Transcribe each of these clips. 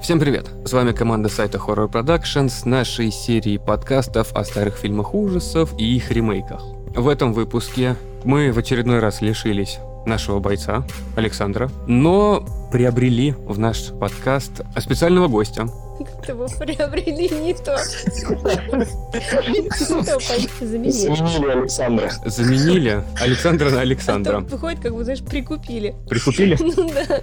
Всем привет! С вами команда сайта Horror Production с нашей серией подкастов о старых фильмах ужасов и их ремейках. В этом выпуске мы в очередной раз лишились нашего бойца Александра, но приобрели в наш подкаст специального гостя, Как-то вы приобрели не то. Заменили. Александра. заменили Александра на А Александра. то Выходит, как бы, знаешь, прикупили. Прикупили? Ну да.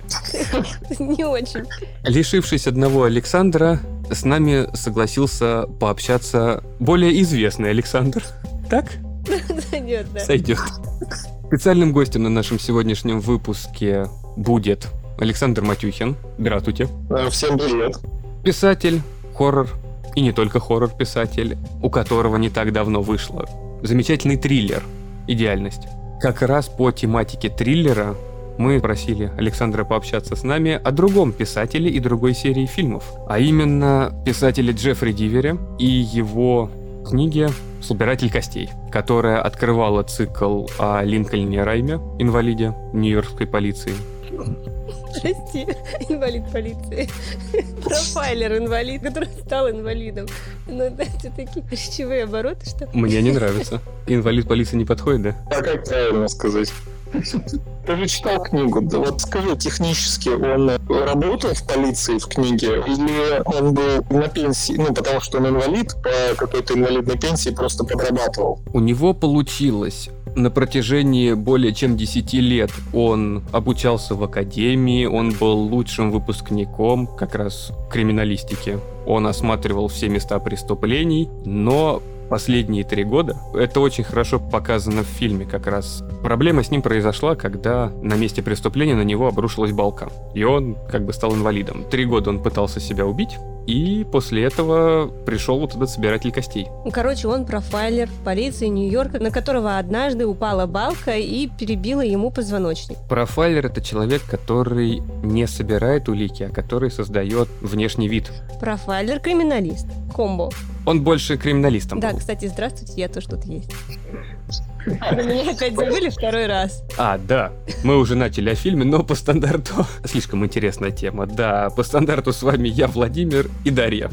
Не очень. Лишившись одного Александра, с нами согласился пообщаться более известный Александр. Так? Зайдет, да. Сойдет. Специальным гостем на нашем сегодняшнем выпуске будет Александр Матюхин. Здравствуйте. Всем привет. Писатель, хоррор и не только хоррор-писатель, у которого не так давно вышло замечательный триллер «Идеальность». Как раз по тематике триллера мы просили Александра пообщаться с нами о другом писателе и другой серии фильмов, а именно писателе Джеффри Дивере и его книге «Собиратель костей», которая открывала цикл о Линкольне Райме, инвалиде нью-йоркской полиции, Прости, инвалид полиции. Профайлер инвалид, который стал инвалидом. Ну, это такие речевые обороты, что... Мне не нравится. Инвалид полиции не подходит, да? А как правильно сказать? Ты же читал книгу, да вот скажи, технически он работал в полиции в книге или он был на пенсии, ну потому что он инвалид, по какой-то инвалидной пенсии просто подрабатывал. У него получилось. На протяжении более чем 10 лет он обучался в академии, он был лучшим выпускником как раз криминалистики. Он осматривал все места преступлений, но последние три года, это очень хорошо показано в фильме как раз. Проблема с ним произошла, когда на месте преступления на него обрушилась балка. И он как бы стал инвалидом. Три года он пытался себя убить, и после этого пришел вот этот собиратель костей. Короче, он профайлер полиции Нью-Йорка, на которого однажды упала балка и перебила ему позвоночник. Профайлер — это человек, который не собирает улики, а который создает внешний вид. Профайлер-криминалист. Комбо. Он больше криминалистом Да, был. кстати, здравствуйте, я тоже тут есть. Вы меня опять забыли второй раз. А, да. Мы уже начали о фильме, но по стандарту... Слишком интересная тема. Да, по стандарту с вами я, Владимир и Дарья.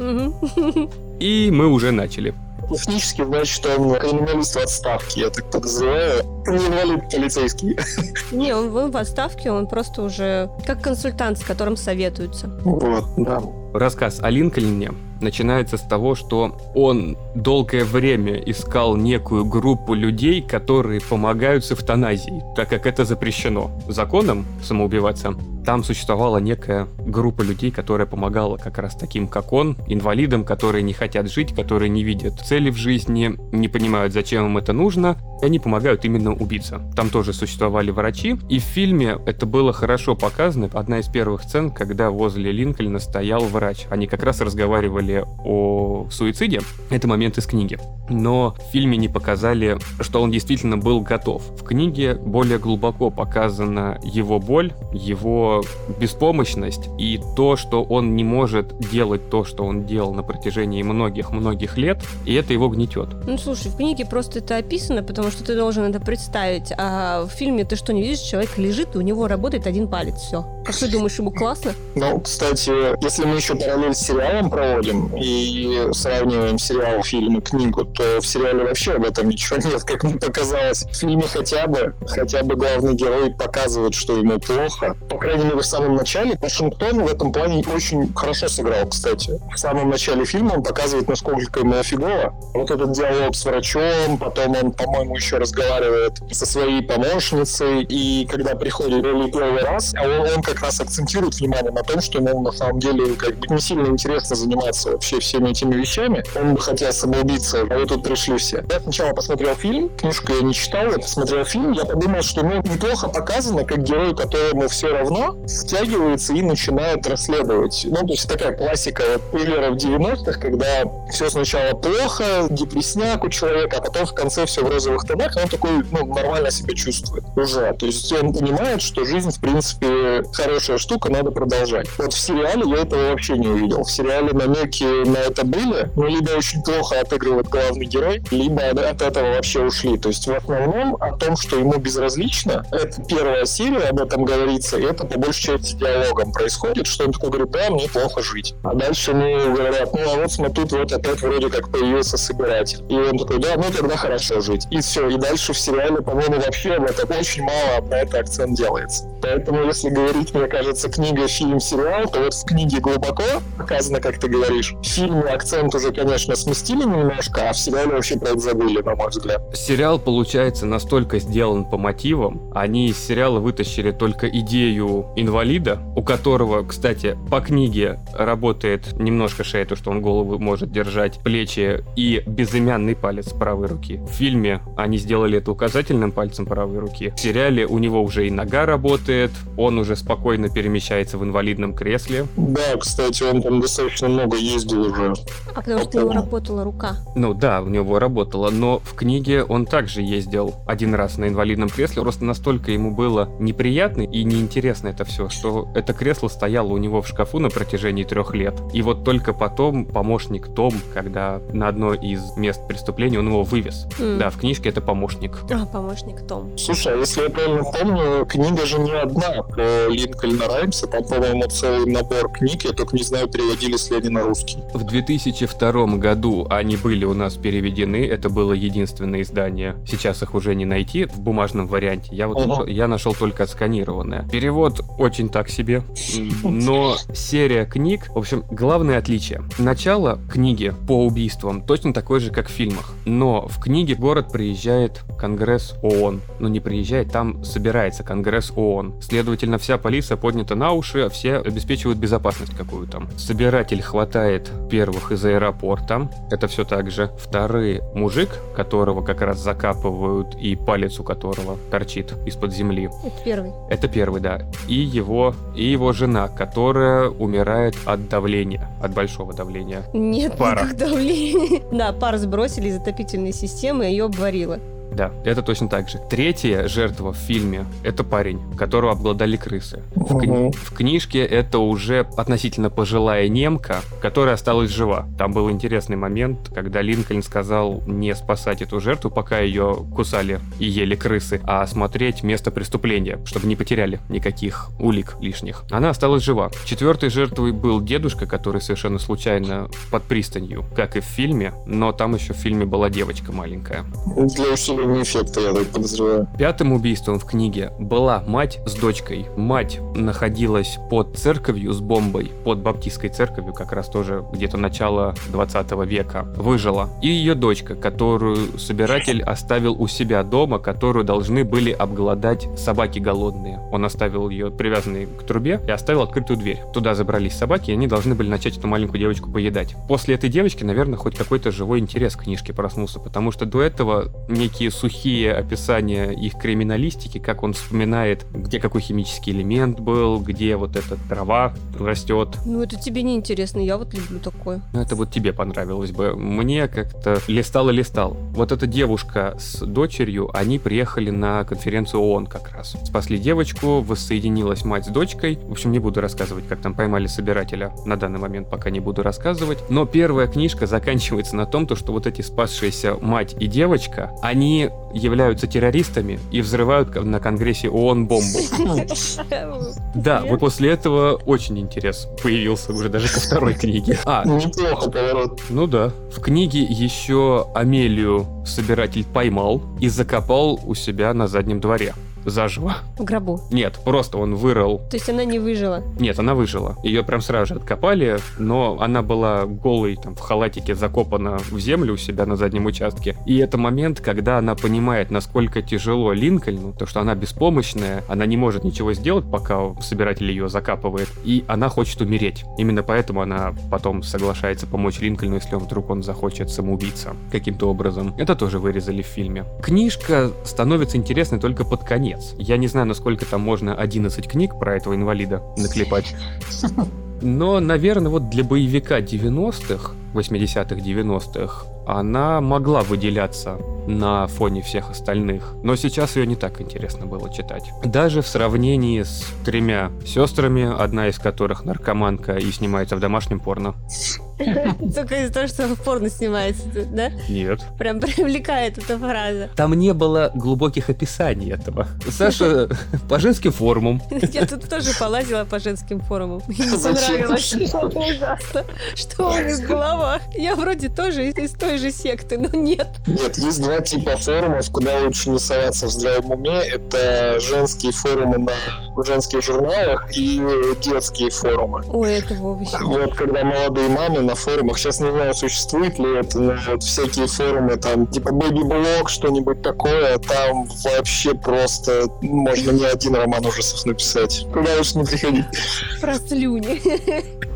И мы уже начали. Технически, значит, он криминалист в отставке, я так подозреваю. Не инвалид полицейский. Не, он, он в отставке, он просто уже как консультант, с которым советуются. Вот, да. Рассказ о Линкольне начинается с того, что он долгое время искал некую группу людей, которые помогают с эвтаназией, так как это запрещено законом самоубиваться. Там существовала некая группа людей, которая помогала как раз таким, как он, инвалидам, которые не хотят жить, которые не видят цели в жизни, не понимают, зачем им это нужно, и они помогают именно убиться. Там тоже существовали врачи, и в фильме это было хорошо показано. Одна из первых сцен, когда возле Линкольна стоял врач. Они как раз разговаривали о суициде. Это момент из книги. Но в фильме не показали, что он действительно был готов. В книге более глубоко показана его боль, его беспомощность и то, что он не может делать то, что он делал на протяжении многих-многих лет, и это его гнетет. Ну, слушай, в книге просто это описано, потому что ты должен это представить. А в фильме ты что, не видишь, человек лежит, и у него работает один палец, все. А что, думаешь, ему классно? Ну, кстати, если мы еще параллель с сериалом проводим и сравниваем сериал, фильм и книгу, то в сериале вообще об этом ничего нет, как мне показалось. В фильме хотя бы, хотя бы главный герой показывает, что ему плохо. По крайней мере, в самом начале Вашингтон в этом плане очень хорошо сыграл, кстати. В самом начале фильма он показывает, насколько ему фигово. Вот этот диалог с врачом, потом он, по-моему, еще разговаривает со своей помощницей, и когда приходит Ролли первый раз, а он, он как раз акцентирует внимание на том, что ему на самом деле как бы не сильно интересно заниматься вообще всеми этими вещами. Он бы хотел самоубиться, а вы тут пришли все. Я сначала посмотрел фильм, книжку я не читал, я посмотрел фильм, я подумал, что ну, неплохо показано, как герой, которому все равно, стягивается и начинает расследовать. Ну, то есть такая классика вот, триллеров 90-х, когда все сначала плохо, депресняк у человека, а потом в конце все в розовых тонах, он такой, ну, нормально себя чувствует уже. То есть он понимает, что жизнь, в принципе, хорошая штука, надо продолжать. Вот в сериале я этого вообще не увидел. В сериале намеки на это были, но либо очень плохо отыгрывает главный герой, либо от этого вообще ушли. То есть в основном о том, что ему безразлично, это первая серия, об этом говорится, и это, по большей части диалогом происходит, что он такой говорит, да, мне плохо жить. А дальше ему говорят, ну а вот смотри, вот опять вроде как появился собиратель. И он такой, да, ну тогда хорошо жить. И все. И дальше в сериале, по-моему, вообще об этом очень мало на это акцент делается. Поэтому, если говорить, мне кажется, книга, фильм, сериал, то вот в книге глубоко показано, как ты говоришь. В фильме акцент уже, конечно, сместили немножко, а в сериале вообще про это забыли, на мой взгляд. Сериал, получается, настолько сделан по мотивам. Они из сериала вытащили только идею инвалида, у которого, кстати, по книге работает немножко шея, то, что он голову может держать, плечи и безымянный палец правой руки. В фильме они сделали это указательным пальцем правой руки. В сериале у него уже и нога работает, он уже спокойно перемещается в инвалидном кресле. Да, кстати, он там достаточно много ездил уже. А потому что у него работала рука. Ну да, у него работала, но в книге он также ездил один раз на инвалидном кресле, просто настолько ему было неприятно и неинтересно это все, что это кресло стояло у него в шкафу на протяжении трех лет. И вот только потом помощник Том, когда на одно из мест преступления он его вывез. М. Да, в книжке это помощник. А, помощник Том. Слушай, а если я правильно помню, книга же не одна про Линкольна Раймса, там, по-моему, целый набор книг, я только не знаю, переводили ли они на русский. В 2002 году они были у нас переведены, это было единственное издание. Сейчас их уже не найти в бумажном варианте. Я вот нашел- я нашел только отсканированное. Перевод очень так себе, но серия книг, в общем, главное отличие. Начало книги по убийствам точно такое же, как в фильмах, но в книге в город приезжает Конгресс ООН. Ну не приезжает, там собирается Конгресс ООН. Следовательно, вся полиция поднята на уши, а все обеспечивают безопасность какую там. Собиратель хватает первых из аэропорта. Это все так же. Второй мужик, которого как раз закапывают, и палец у которого торчит из-под земли. Это первый. Это первый, да. И его, и его жена, которая умирает от давления, от большого давления. Нет, Пара. никак давления. Да, пар сбросили из отопительной системы, ее обварило. Да, это точно так же. Третья жертва в фильме — это парень, которого обглодали крысы. В, кни- в книжке это уже относительно пожилая немка, которая осталась жива. Там был интересный момент, когда Линкольн сказал не спасать эту жертву, пока ее кусали и ели крысы, а осмотреть место преступления, чтобы не потеряли никаких улик лишних. Она осталась жива. Четвертой жертвой был дедушка, который совершенно случайно под пристанью, как и в фильме, но там еще в фильме была девочка маленькая. Для усиления эффекта, я так подозреваю. Пятым убийством в книге была мать с дочкой. Мать находилась под церковью с бомбой, под баптистской церковью, как раз тоже где-то начало 20 века. Выжила. И ее дочка, которую собиратель оставил у себя дома, которую должны были обглодать собаки голодные. Он оставил ее привязанной к трубе и оставил открытую дверь. Туда забрались собаки, и они должны были начать эту маленькую девочку поедать. После этой девочки, наверное, хоть какой-то живой интерес к книжке проснулся, потому что до этого некие сухие описания их криминалистики, как он вспоминает, где какой химический элемент был, где вот эта трава растет. Ну, это тебе не интересно, я вот люблю такое. Ну, это вот тебе понравилось бы. Мне как-то листал и листал. Вот эта девушка с дочерью, они приехали на конференцию ООН как раз. Спасли девочку, воссоединилась мать с дочкой. В общем, не буду рассказывать, как там поймали собирателя. На данный момент пока не буду рассказывать. Но первая книжка заканчивается на том, то, что вот эти спасшиеся мать и девочка, они являются террористами и взрывают на конгрессе ООН бомбу. Да, вот после этого очень интерес появился уже даже ко второй книге. А, Неплохо поворот. ну да. В книге еще Амелию собиратель поймал и закопал у себя на заднем дворе. Заживо. В гробу. Нет, просто он вырыл. То есть она не выжила. Нет, она выжила. Ее прям сразу же откопали, но она была голой, там, в халатике закопана в землю у себя на заднем участке. И это момент, когда она понимает, насколько тяжело Линкольну, то, что она беспомощная, она не может ничего сделать, пока собиратель ее закапывает, и она хочет умереть. Именно поэтому она потом соглашается помочь Линкольну, если он вдруг он захочет самоубийца каким-то образом. Это тоже вырезали в фильме. Книжка становится интересной только под конец. Я не знаю, насколько там можно 11 книг про этого инвалида наклепать. Но, наверное, вот для боевика 90-х, 80-х, 90-х, она могла выделяться на фоне всех остальных. Но сейчас ее не так интересно было читать. Даже в сравнении с тремя сестрами, одна из которых наркоманка и снимается в домашнем порно. Только из-за того, что в порно снимается, да? Нет. Прям привлекает эта фраза. Там не было глубоких описаний этого. Саша по женским форумам. Я тут тоже полазила по женским форумам. Мне не понравилось. Что у них в головах? Я вроде тоже из, из той же секты, но нет. Нет, есть два типа форумов, куда лучше не соваться в здравом уме. Это женские форумы на женских журналах и детские форумы. Ой, это вообще. Вот когда молодые мамы на форумах, сейчас не знаю, существует ли это, но вот всякие форумы, там, типа Baby Blog, что-нибудь такое, там вообще просто можно не один роман ужасов написать. Куда лучше не приходить. Про слюни.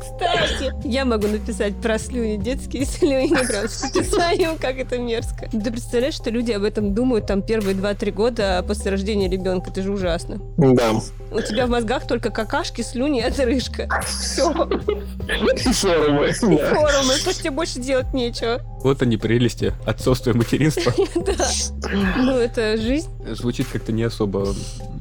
Кстати, я могу написать про слюни, детские слюни, прям с описанием, как это мерзко. Ты представляешь, что люди об этом думают там первые 2-3 года после рождения ребенка? Это же ужасно. Да. У тебя в мозгах только какашки, слюни и отрыжка. Все. И форумы. да. Форумы, что тебе больше делать нечего. Вот они прелести отцовства и материнства. Да. Ну, это жизнь. Звучит как-то не особо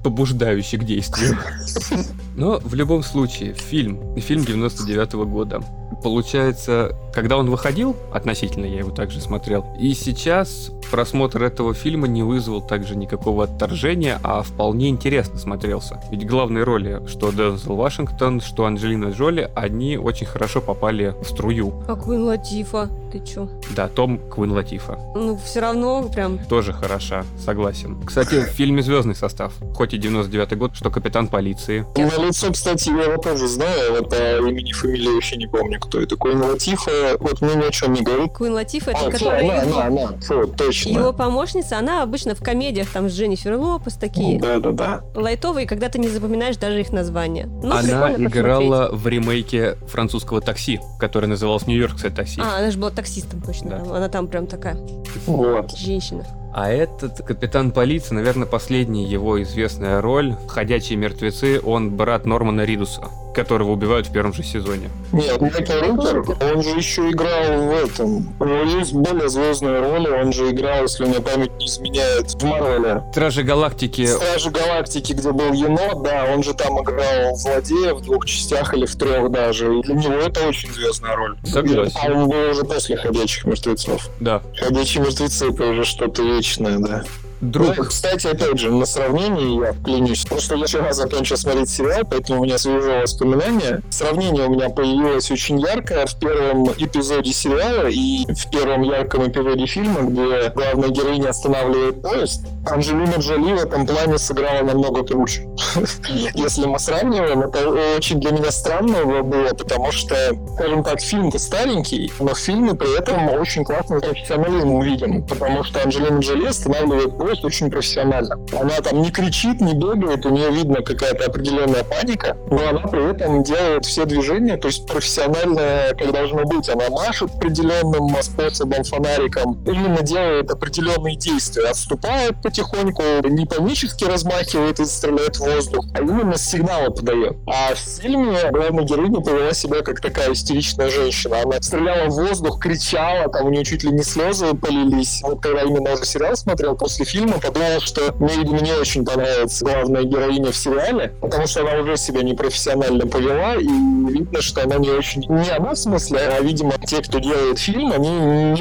побуждающе к действию. Но в любом случае, фильм, фильм 99 года. Получается, когда он выходил, относительно я его также смотрел, и сейчас просмотр этого фильма не вызвал также никакого отторжения, а вполне интересно смотрелся. Ведь главные роли, что Дензел Вашингтон, что Анджелина Джоли, они очень хорошо попали в струю. А Куин Латифа, ты чё? Да, Том Квин Латифа. Ну, все равно прям Тоже хороша, согласен. Кстати, в фильме «Звездный состав», хоть и 99 год, что капитан полиции. На лицо, кстати, я его тоже знаю, вот по имени, фамилии вообще не помню, кто это. Такой Латифа, вот мне ни о чем не говорит. Куин Латифа, это А, фу, который... она, она, она, фу, точно. Его помощница, она обычно в комедиях там с Дженнифер Лопес такие Да-да-да. лайтовые, когда ты не запоминаешь даже их название. Ну, Она прикольно посмотреть. играла в ремейке французского такси, который назывался Нью-Йоркское такси. А, она же была таксистом точно. Да. там. Она там прям такая Вот. женщина. А этот капитан полиции, наверное, последняя его известная роль. «Ходячие мертвецы», он брат Нормана Ридуса, которого убивают в первом же сезоне. Нет, Майкл Рукер, он же еще играл в этом. У него есть более звездные роли, он же играл, если мне память не изменяет, в Марвеле. Стражи Галактики Стражи Галактики, где был енот, да, он же там играл злодея в двух частях или в трех даже. И для него это очень звездная роль. Согласен. А он был уже после «Ходячих мертвецов». Да. «Ходячие мертвецы» — это уже что-то вечное, да. Друг. Ну, кстати, опять же, на сравнении я вклинюсь. Просто я вчера закончил смотреть сериал, поэтому у меня свежее воспоминание. Сравнение у меня появилось очень яркое в первом эпизоде сериала и в первом ярком эпизоде фильма, где главная героиня останавливает поезд. Анджелина Джоли в этом плане сыграла намного круче. Если мы сравниваем, это очень для меня странно было, потому что, скажем так, фильм-то старенький, но в фильме при этом очень классный профессионализм увидим, потому что Анджелина Джоли останавливает поезд очень профессионально. Она там не кричит, не бегает, у нее видно какая-то определенная паника, но она при этом делает все движения, то есть профессионально, как должно быть. Она машет определенным способом, фонариком, именно делает определенные действия, отступает потихоньку, не панически размахивает и стреляет в воздух, а именно сигналы подает. А в фильме главная героиня повела себя как такая истеричная женщина. Она стреляла в воздух, кричала, там у нее чуть ли не слезы полились. Вот когда именно уже сериал смотрел, после фильма подумал, что мне, видимо, не очень понравится главная героиня в сериале, потому что она уже себя непрофессионально повела, и видно, что она не очень... Не она в смысле, а, видимо, те, кто делает фильм, они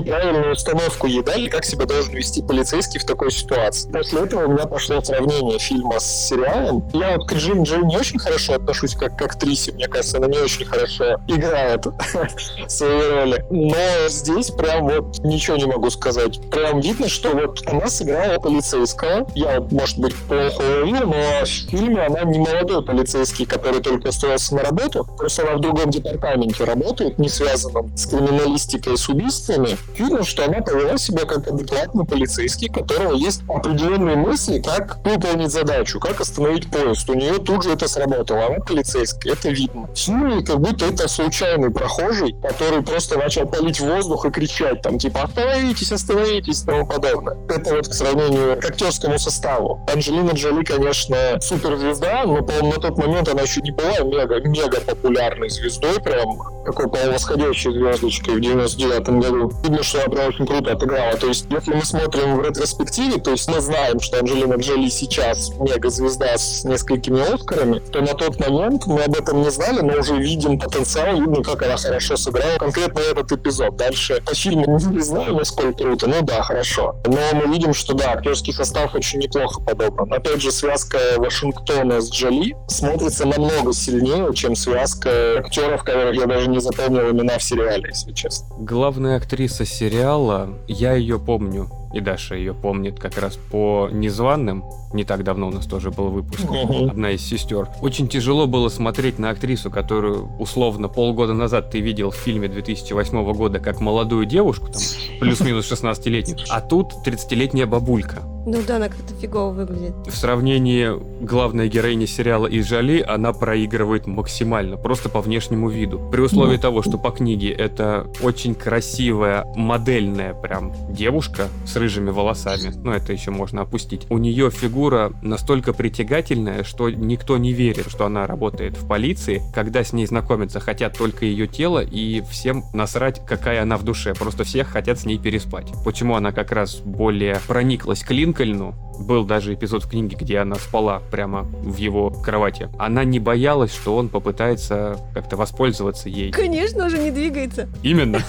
неправильную установку ей дали, как себя должен вести полицейский в такой ситуации. После этого у меня пошло сравнение фильма с сериалом. Я вот к Джин Джей не очень хорошо отношусь как к актрисе, мне кажется, она не очень хорошо играет свои роли. Но здесь прям вот ничего не могу сказать. Прям видно, что вот она сыграла полицейского. Я, может быть, плохо уловил, но в фильме она не молодой полицейский, который только устроился на работу. Просто она в другом департаменте работает, не связанном с криминалистикой и с убийствами. Видно, что она повела себя как адекватный полицейский, у которого есть определенные мысли, как выполнить задачу, как остановить поезд. У нее тут же это сработало. Она полицейская, это видно. В фильме как будто это случайный прохожий, который просто начал палить воздух и кричать там, типа, остановитесь, остановитесь и тому подобное. Это вот к сравнению к актерскому составу. Анджелина Джоли, конечно, суперзвезда, но, по-моему, на тот момент она еще не была мега-мега популярной звездой, прям такой, по-моему, восходящей звездочкой в 99 году. Видно, что она прям очень круто отыграла. То есть, если мы смотрим в ретроспективе, то есть мы знаем, что Анджелина Джоли сейчас мега-звезда с несколькими Оскарами, то на тот момент мы об этом не знали, но уже видим потенциал, видно, как она хорошо сыграла конкретно этот эпизод. Дальше по фильму не знаю, насколько круто, ну да, хорошо. Но мы видим, что да, актерский состав очень неплохо подобран. Опять же, связка Вашингтона с Джоли смотрится намного сильнее, чем связка актеров, которых я даже не запомнил имена в сериале, если честно. Главная актриса сериала, я ее помню, и Даша ее помнит как раз по незваным. Не так давно у нас тоже был выпуск. Одна из сестер. Очень тяжело было смотреть на актрису, которую условно полгода назад ты видел в фильме 2008 года как молодую девушку, там, плюс-минус 16-летнюю, а тут 30-летняя бабулька. Ну да, она как-то фигово выглядит. В сравнении главной героини сериала и Жали, она проигрывает максимально, просто по внешнему виду. При условии mm. того, что по книге это очень красивая, модельная прям девушка с рыжими волосами, ну это еще можно опустить. У нее фигура настолько притягательная, что никто не верит, что она работает в полиции. Когда с ней знакомиться, хотят только ее тело, и всем насрать, какая она в душе. Просто всех хотят с ней переспать. Почему она как раз более прониклась к Линк Линкольну, был даже эпизод в книге, где она спала прямо в его кровати. Она не боялась, что он попытается как-то воспользоваться ей. Конечно, уже не двигается. Именно.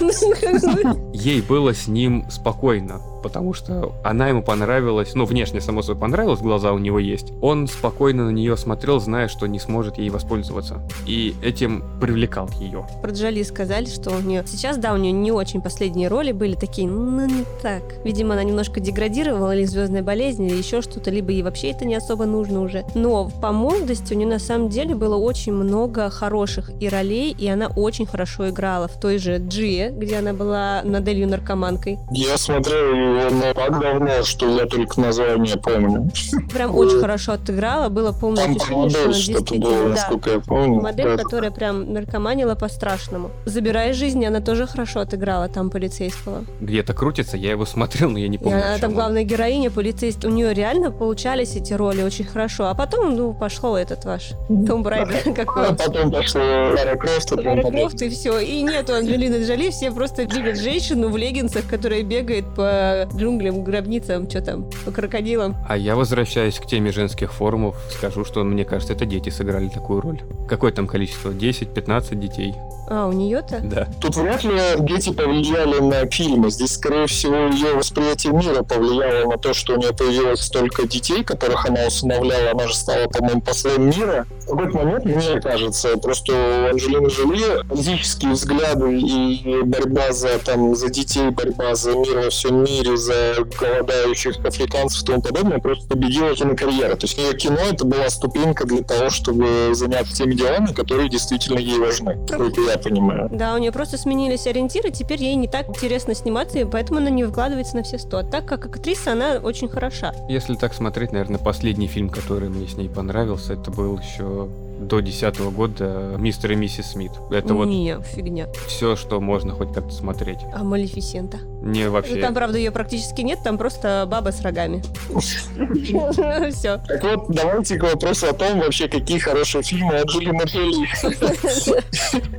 Ну, ей было с ним спокойно потому что она ему понравилась, ну, внешне, само собой, понравилась, глаза у него есть. Он спокойно на нее смотрел, зная, что не сможет ей воспользоваться. И этим привлекал ее. Про Джоли сказали, что у нее... Сейчас, да, у нее не очень последние роли были такие, ну, не так. Видимо, она немножко деградировала, или звездная болезнь, или еще что-то, либо ей вообще это не особо нужно уже. Но по молодости у нее на самом деле было очень много хороших и ролей, и она очень хорошо играла в той же Джие, где она была моделью наркоманкой. Я смотрел его так давно, что я только название помню. Прям очень хорошо отыграла, было полностью Там модель что-то было, да. насколько я помню. Модель, да. которая прям наркоманила по-страшному. Забирая жизни, она тоже хорошо отыграла там полицейского. Где-то крутится, я его смотрел, но я не помню. она там главная героиня, полицейский. У нее реально получались эти роли очень хорошо. А потом, ну, пошло этот ваш Tomb Raider. какой А потом пошло Лара Крофт. Лара Крофт и все. И нету Анджелины Джоли, все просто любят женщину в леггинсах, которая бегает по джунглям, гробницам, что там, по крокодилам. А я возвращаюсь к теме женских форумов, скажу, что мне кажется, это дети сыграли такую роль. Какое там количество? 10-15 детей. А, у нее-то? Да. Тут вряд ли дети повлияли на фильмы. Здесь, скорее всего, ее восприятие мира повлияло на то, что у нее появилось столько детей, которых она усыновляла. Она же стала, по-моему, послом мира. В какой-то момент, мне кажется, просто у Анджелины Жоли физические взгляды и борьба за, там, за детей, борьба за мир во всем мире, за голодающих африканцев и тому подобное, просто победила кинокарьера. То есть ее кино это была ступенька для того, чтобы заняться теми делами, которые действительно ей важны. Только я понимаю. Да, у нее просто сменились ориентиры, теперь ей не так интересно сниматься, и поэтому она не выкладывается на все сто. А так как актриса, она очень хороша. Если так смотреть, наверное, последний фильм, который мне с ней понравился, это был еще до десятого года «Мистер и миссис Смит». Это вот Не, фигня. все, что можно хоть как-то смотреть. А Малефисента? Не, вообще. Ну, там, правда, ее практически нет, там просто баба с рогами. Все. Так вот, давайте к вопросу о том, вообще, какие хорошие фильмы Анджелина Джоли.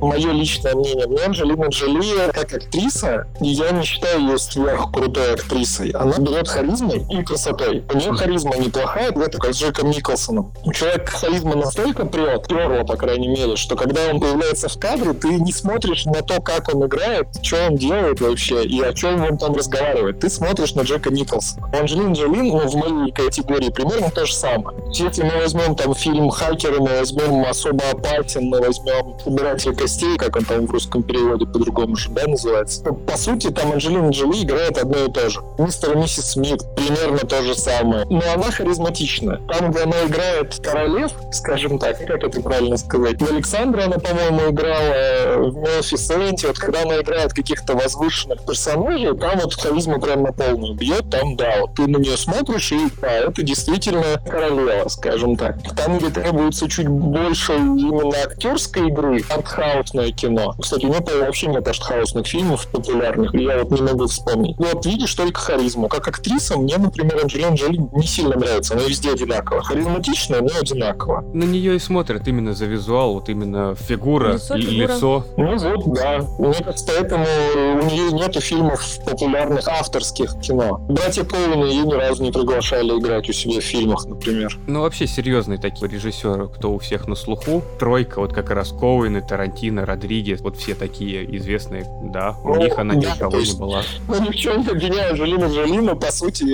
Мое личное мнение. Мне Анджелина Джоли, как актриса, я не считаю ее сверх крутой актрисой. Она берет харизмой и красотой. У нее харизма неплохая, это как с Джеком Николсоном. У человека харизма настолько прет, перла, по крайней мере, что когда он появляется в кадре, ты не смотришь на то, как он играет, что он делает вообще и о чем чем он там разговаривает. Ты смотришь на Джека Николсона. У Анджелины Джоли, ну, в моей категории примерно то же самое. Если мы возьмем там фильм «Хакеры», мы возьмем «Особо опасен», мы возьмем «Убиратель костей», как он там в русском переводе по-другому же, да, называется. По сути, там Анджелина Джоли играет одно и то же. Мистер и миссис Смит примерно то же самое. Но она харизматичная. Там, где она играет королев, скажем так, как это правильно сказать, в Александра она, по-моему, играла в Мелфисенте, вот когда она играет каких-то возвышенных персонажей, персонажей, там вот харизма прям на полную бьет, там, да, вот ты на нее смотришь, и да, это действительно королева, скажем так. Там, где требуется чуть больше именно актерской игры, артхаусное кино. Кстати, у него вообще нет артхаусных фильмов популярных, я вот не могу вспомнить. Вот видишь только харизму. Как актриса, мне, например, Анджелина Джоли не сильно нравится, она везде одинаково. Харизматичная, но одинаково. На нее и смотрят именно за визуал, вот именно фигура, Лицо, ли- фигура. лицо. Ну вот, да. Мне кажется, поэтому у нее нету фильмов популярных авторских кино. Братья Коуны ее ни разу не приглашали играть у себя в фильмах, например. Ну, вообще серьезные такие режиссеры, кто у всех на слуху. Тройка, вот как раз Коуэн, Тарантино, Родригес, вот все такие известные, да, у Ну, них она ни да, у кого то не есть- была. Ну, ни в чем не обвиняю Анджелину Джоли, но, по сути,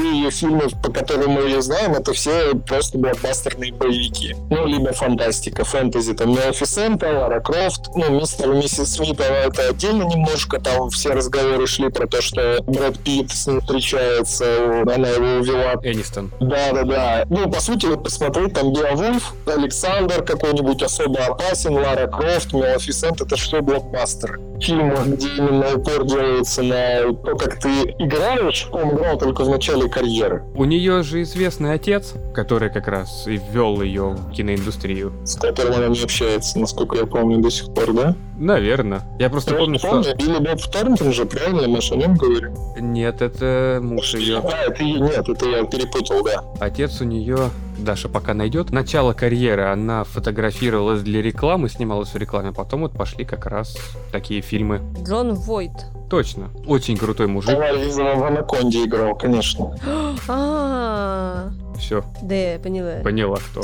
ее фильмы, по которым мы ее знаем, это все просто блокбастерные боевики. Ну, либо фантастика, фэнтези, там, Малефисента, Лара Крофт, ну, мистер и миссис Смит, но это отдельно немножко, там все разговоры шли про то, что Брэд Питт с ней встречается, она его увела Энистон. Да, да, да. Ну, по сути, вот посмотреть там Беовульф, Александр какой-нибудь особо опасен, Лара Крофт, Малефисента, это что блокбастер. Фильмы, где именно упор делается на то, как ты играешь, он играл только в начале карьеры, У нее же известный отец, который как раз и ввел ее в киноиндустрию. с которым она не общается, насколько я помню, до сих пор, да? Наверное. Я просто Я помню, не что... помню, Билли Боб Торнтон же, правильно, мы о нем говорим? Нет, это муж ее. А, это нет, это я перепутал, да. Отец у нее, Даша пока найдет. Начало карьеры она фотографировалась для рекламы, снималась в рекламе, потом вот пошли как раз такие фильмы. Джон Войт. Точно. Очень крутой мужик. Товар Визова в Анаконде играл, конечно. А, Все, да, я поняла. поняла кто.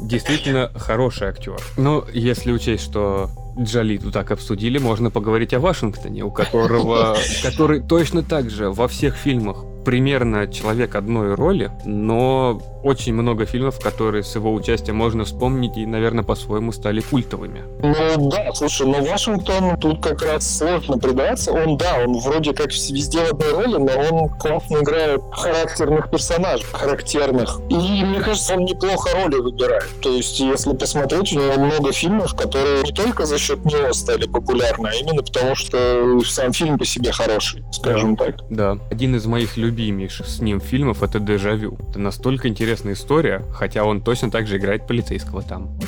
Действительно хороший актер. Но если учесть, что Джоли тут так обсудили, можно поговорить о Вашингтоне, у которого, который точно так же во всех фильмах примерно человек одной роли, но очень много фильмов, которые с его участием можно вспомнить и, наверное, по-своему стали культовыми. Ну да, слушай, но Вашингтон тут как раз сложно предаться. Он, да, он вроде как везде в одной роли, но он классно играет характерных персонажей, характерных. И мне кажется, он неплохо роли выбирает. То есть, если посмотреть, у него много фильмов, которые не только за счет него стали популярны, а именно потому, что сам фильм по себе хороший, скажем так. Да. Один из моих любимейших с ним фильмов это «Дежавю». Это настолько интересная история, хотя он точно так же играет полицейского там.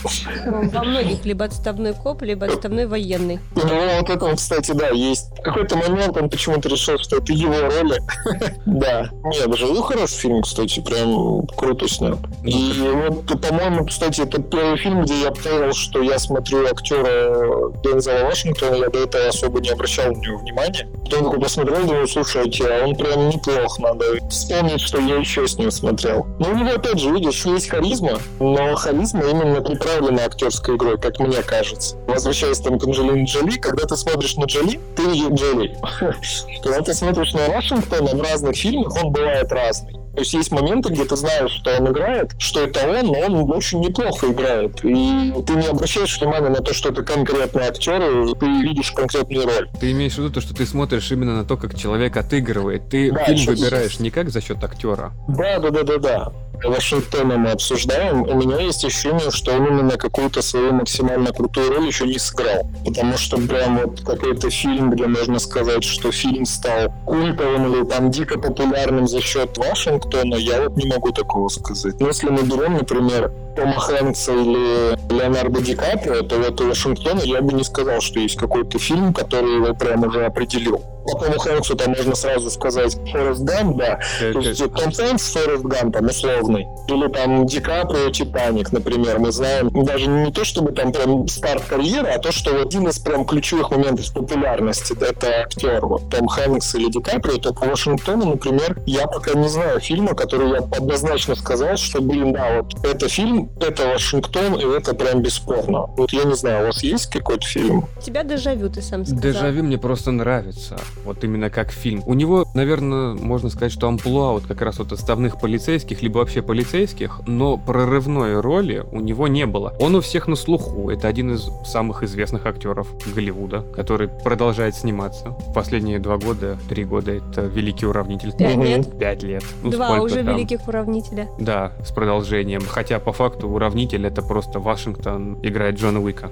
Он Во многих либо отставной коп, либо отставной военный. Ну, вот это, кстати, да, есть. В какой-то момент он почему-то решил, что это его роли. Да. Нет, «Живу» хороший фильм, кстати, прям круто снят. И вот, по-моему, кстати, это первый фильм, где я понял, что я смотрю актера Дензела Вашингтона, я до этого особо не обращал на него внимания. Потом такой посмотрел, думаю, слушайте, а он прям неплох, надо вспомнить, что я еще с ним смотрел. Ну, у него, опять же, видишь, есть харизма, но харизма именно приправлена актерской игрой, как мне кажется. Возвращаясь там к Анджелине Джоли, когда ты смотришь на Джоли, ты Джоли. Когда ты смотришь на Вашингтона в разных фильмах, он бывает разный. То есть есть моменты, где ты знаешь, что он играет, что это он, но он очень неплохо играет. И ты не обращаешь внимания на то, что это конкретный актер, и ты видишь конкретную роль. Ты имеешь в виду то, что ты смотришь именно на то, как человек отыгрывает. Ты Да, фильм выбираешь не как за счет актера. Да, да, да, да, да. Вашингтона мы обсуждаем, у меня есть ощущение, что он именно какую-то свою максимально крутую роль еще не сыграл. Потому что прям вот какой-то фильм, где можно сказать, что фильм стал культовым или там дико популярным за счет Вашингтона, я вот не могу такого сказать. Но если мы берем, например, Тома Хэнкса или Леонардо Ди Каприо, то вот у Вашингтона я бы не сказал, что есть какой-то фильм, который его прям уже определил. По Тому Хэнксу там можно сразу сказать Форест Гамп, да, Э, то есть Том Хэнкс, Форест Гамп, там, условный. Или там Ди Каприо, Титаник, например. Мы знаем даже не то, чтобы там прям старт карьеры, а то, что один из прям ключевых моментов популярности — это актер. Вот Том Хэнкс или Ди Каприо, то по Вашингтону, например, я пока не знаю фильма, который я однозначно сказал, что, блин, да, вот это фильм, это Вашингтон, и это прям бесспорно. Вот я не знаю, у вас есть какой-то фильм? У тебя дежавю, ты сам сказал. Дежавю мне просто нравится. Вот именно как фильм. У него, наверное, можно сказать, что амплуа вот как раз вот отставных полицейских, либо вообще полицейских, но прорывной роли у него не было. Он у всех на слуху. Это один из самых известных актеров Голливуда, который продолжает сниматься. Последние два года, три года это великий уравнитель. Пять лет. Пять лет. Ну, Два уже там? великих уравнителя. Да, с продолжением. Хотя по факту уравнитель это просто Вашингтон играет Джона Уика.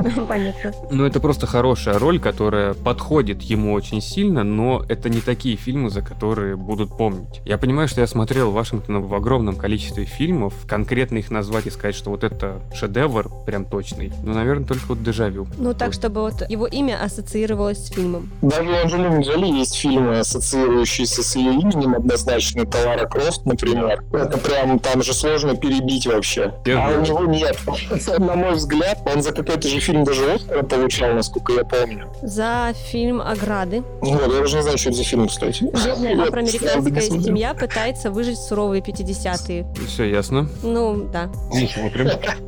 Понятно. Ну, это просто хорошая роль, которая подходит ему очень сильно, но это не такие фильмы, за которые будут помнить. Я понимаю, что я смотрел Вашингтона в огромном количестве фильмов, конкретно их назвать и сказать, что вот это шедевр прям точный, ну, наверное, только вот «Дежавю». Ну, так, чтобы вот его имя ассоциировалось с фильмом. Даже у Анджелины Джоли есть фильмы, ассоциирующиеся с ее именем однозначно. Это Лара Крофт, например. Это прям там же сложно перебить вообще. А у него нет. На мой взгляд, он за какой-то же фильм даже Оскара получал, насколько я помню. За фильм «Ограды». Вот, я даже не знаю, что это за фильм, кстати. Бедная афроамериканская семья пытается выжить в суровые 50-е. Все ясно. Ну, да.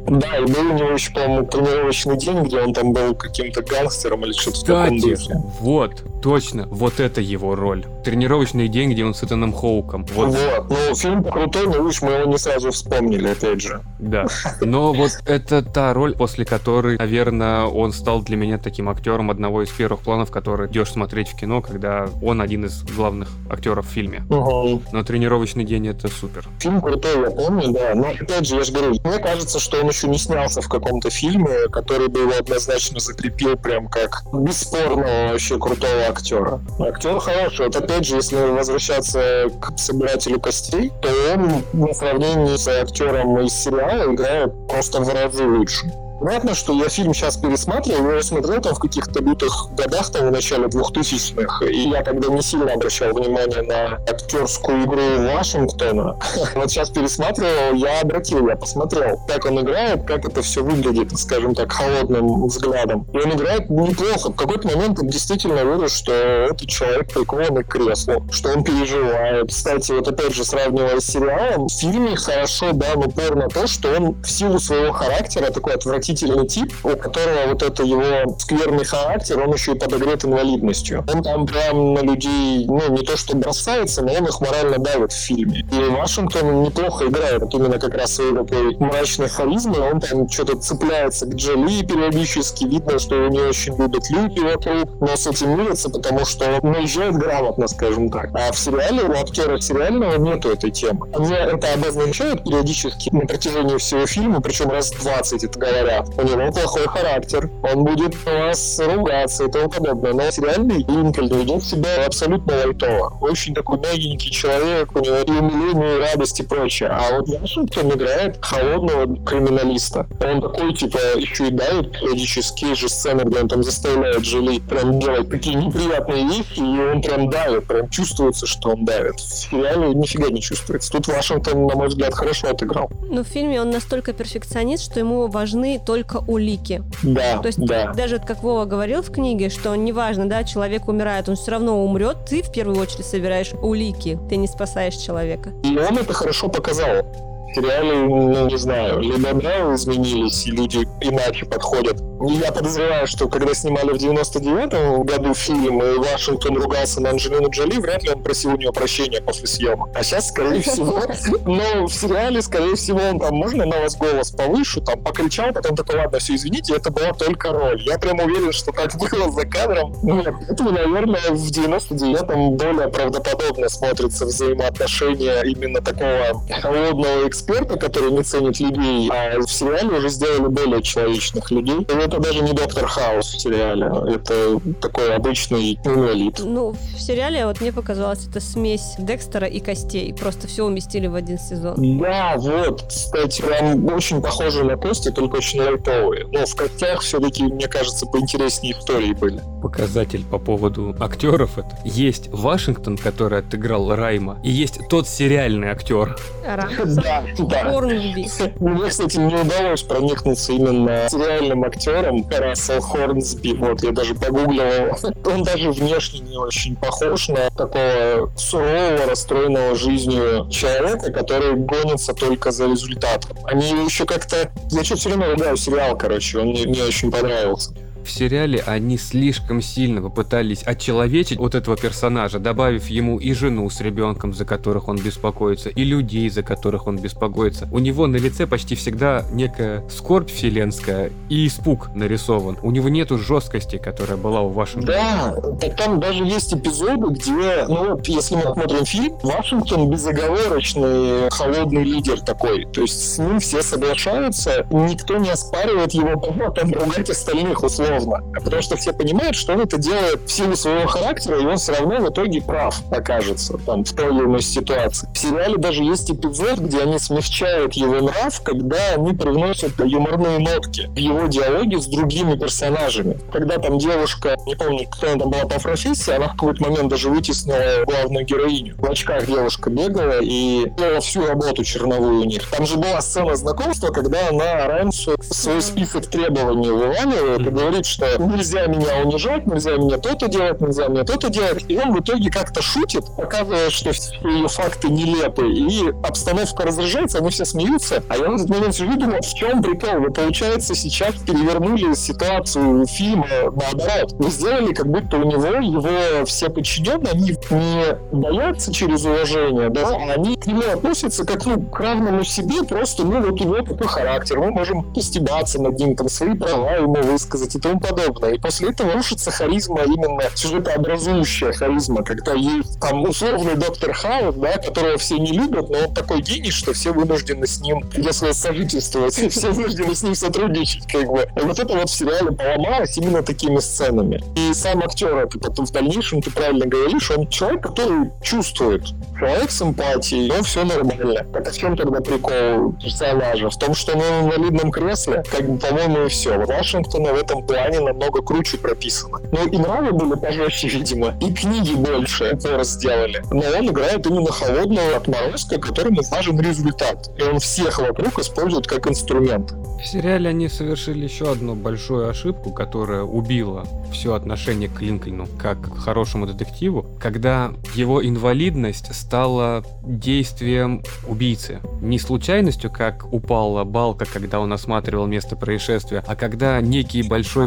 Да, и был у него еще, по-моему, тренировочный день, где он там был каким-то гангстером или что-то в таком духе. вот, точно, вот это его роль. Тренировочный день, где он с Итаном Хоуком. Вот, Вот. Ну, фильм крутой, но видишь, мы его не сразу вспомнили, опять же. да. Но вот это та роль, после которой, наверное, он стал для меня таким актером одного из первых планов, который идешь смотреть в кино, когда он один из главных актеров в фильме. Угу. Но тренировочный день это супер. Фильм крутой, я помню, да. Но опять же, я же говорю, мне кажется, что он еще не снялся в каком-то фильме, который бы его однозначно закрепил прям как бесспорного вообще крутого актера. Актер хороший. Вот опять же, если возвращаться к собирателю костей, то он на сравнении с актером из сериала играет просто в разы лучше. Понятно, что я фильм сейчас пересматривал, я его смотрел там в каких-то лютых годах, там, в начале 2000-х, и я тогда не сильно обращал внимание на актерскую игру Вашингтона. Вот сейчас пересматривал, я обратил, я посмотрел, как он играет, как это все выглядит, скажем так, холодным взглядом. И он играет неплохо. В какой-то момент он действительно видишь, что этот человек прикован к креслу, что он переживает. Кстати, вот опять же, сравнивая с сериалом, в фильме хорошо дан упор на то, что он в силу своего характера такой отвратительный тип, у которого вот это его скверный характер, он еще и подогрет инвалидностью. Он там прям на людей, ну, не то что бросается, но он их морально давит в фильме. И Вашингтон неплохо играет, вот именно как раз своей такой мрачной харизмой, он там что-то цепляется к Джоли периодически, видно, что его не очень любят люди вокруг, но с этим мирится, потому что он наезжает грамотно, скажем так. А в сериале у актера сериального нету этой темы. Они это обозначают периодически на протяжении всего фильма, причем раз 20 это говорят. У него плохой характер, он будет вас ругаться и тому подобное. Но сериальный Линкольн ведет себя абсолютно лайтово. Очень такой мягенький человек, у него и умиление, и радость и прочее. А вот Вашингтон играет холодного криминалиста. Он такой, типа, еще и давит периодически же сцены, где он там заставляет Джоли прям делать такие неприятные вещи, и он прям давит, прям чувствуется, что он давит. В сериале нифига не чувствуется. Тут Вашингтон, на мой взгляд, хорошо отыграл. Но в фильме он настолько перфекционист, что ему важны только улики. Да, То есть да. даже как Вова говорил в книге, что неважно, да, человек умирает, он все равно умрет, ты в первую очередь собираешь улики, ты не спасаешь человека. И он это хорошо показал. В сериале, ну, не знаю, либо нравы изменились, и люди иначе подходят. И я подозреваю, что когда снимали в 99 году фильм, и Вашингтон ругался на Анджелину Джоли, вряд ли он просил у нее прощения после съемок. А сейчас, скорее всего, ну, в сериале, скорее всего, он там, можно на вас голос повышу, там, покричал, потом такой, ладно, все, извините, это была только роль. Я прям уверен, что так было за кадром. Нет, это, наверное, в 99-м более правдоподобно смотрится взаимоотношения именно такого холодного эксперта, который не ценит людей, а в сериале уже сделали более человечных людей. И это даже не Доктор Хаус в сериале, это такой обычный инвалид. Ну, в сериале вот мне показалось, это смесь Декстера и Костей. Просто все уместили в один сезон. Да, вот, кстати, прям очень похожи на Кости, только очень лайтовые. Но в Костях все-таки, мне кажется, поинтереснее истории были. Показатель по поводу актеров это. Есть Вашингтон, который отыграл Райма, и есть тот сериальный актер. Да, да. Хорнби. Мне, кстати, не удалось проникнуться именно сериальным актером Рассел Хорнсби. Вот, я даже погуглил. Он даже внешне не очень похож на такого сурового, расстроенного жизнью человека, который гонится только за результатом. Они еще как-то... Я что все время ругаю сериал, короче, он мне не очень понравился. В сериале они слишком сильно попытались отчеловечить вот этого персонажа, добавив ему и жену с ребенком, за которых он беспокоится, и людей, за которых он беспокоится. У него на лице почти всегда некая скорбь вселенская и испуг нарисован. У него нету жесткости, которая была у Вашингтона. Да, так там даже есть эпизоды, где, ну если мы смотрим фильм, Вашингтон безоговорочный холодный лидер такой. То есть с ним все соглашаются, никто не оспаривает его там ругать остальных условно. Потому что все понимают, что он это делает в силу своего характера, и он все равно в итоге прав окажется там в той или иной ситуации. В сериале даже есть эпизод, где они смягчают его нрав, когда они привносят юморные нотки в его диалоги с другими персонажами. Когда там девушка, не помню, кто она там была по профессии, она в какой-то момент даже вытеснила главную героиню. В очках девушка бегала и делала всю работу черновую у них. Там же была сцена знакомства, когда она Раймсу свой список требований вываливает и говорит, что нельзя меня унижать, нельзя мне то-то делать, нельзя мне то-то делать. И он в итоге как-то шутит, показывая, что все ее факты нелепы, и обстановка разряжается, они все смеются, а я в этот момент сижу думаю, в чем прикол? Вы, получается, сейчас перевернули ситуацию фильма наоборот. Вы сделали, как будто у него его все подчиненные, они не боятся через уважение, да, а они к нему относятся как ну, к равному себе, просто, ну, вот у него такой характер, мы можем постебаться над ним, там, свои права ему высказать и тому подобное. И после этого рушится харизма, именно сюжетообразующая харизма, когда есть там условный доктор Хаус, да, которого все не любят, но он такой гений, что все вынуждены с ним, если сожительствовать, все вынуждены с ним сотрудничать, как бы. И вот это вот в сериале поломалось именно такими сценами. И сам актер, это потом в дальнейшем, ты правильно говоришь, он человек, который чувствует. Человек с эмпатией, но все нормально. Так а в чем тогда прикол персонажа? В том, что он в инвалидном кресле, как бы, по-моему, и все. Вашингтона в этом плане намного круче прописано. Ну, и нравы были пожестче, видимо, и книги больше тоже сделали. Но он играет именно холодного отморозка, которому важен результат. И он всех вокруг использует как инструмент. В сериале они совершили еще одну большую ошибку, которая убила все отношение к Линкольну как к хорошему детективу, когда его инвалидность стала действием убийцы. Не случайностью, как упала балка, когда он осматривал место происшествия, а когда некий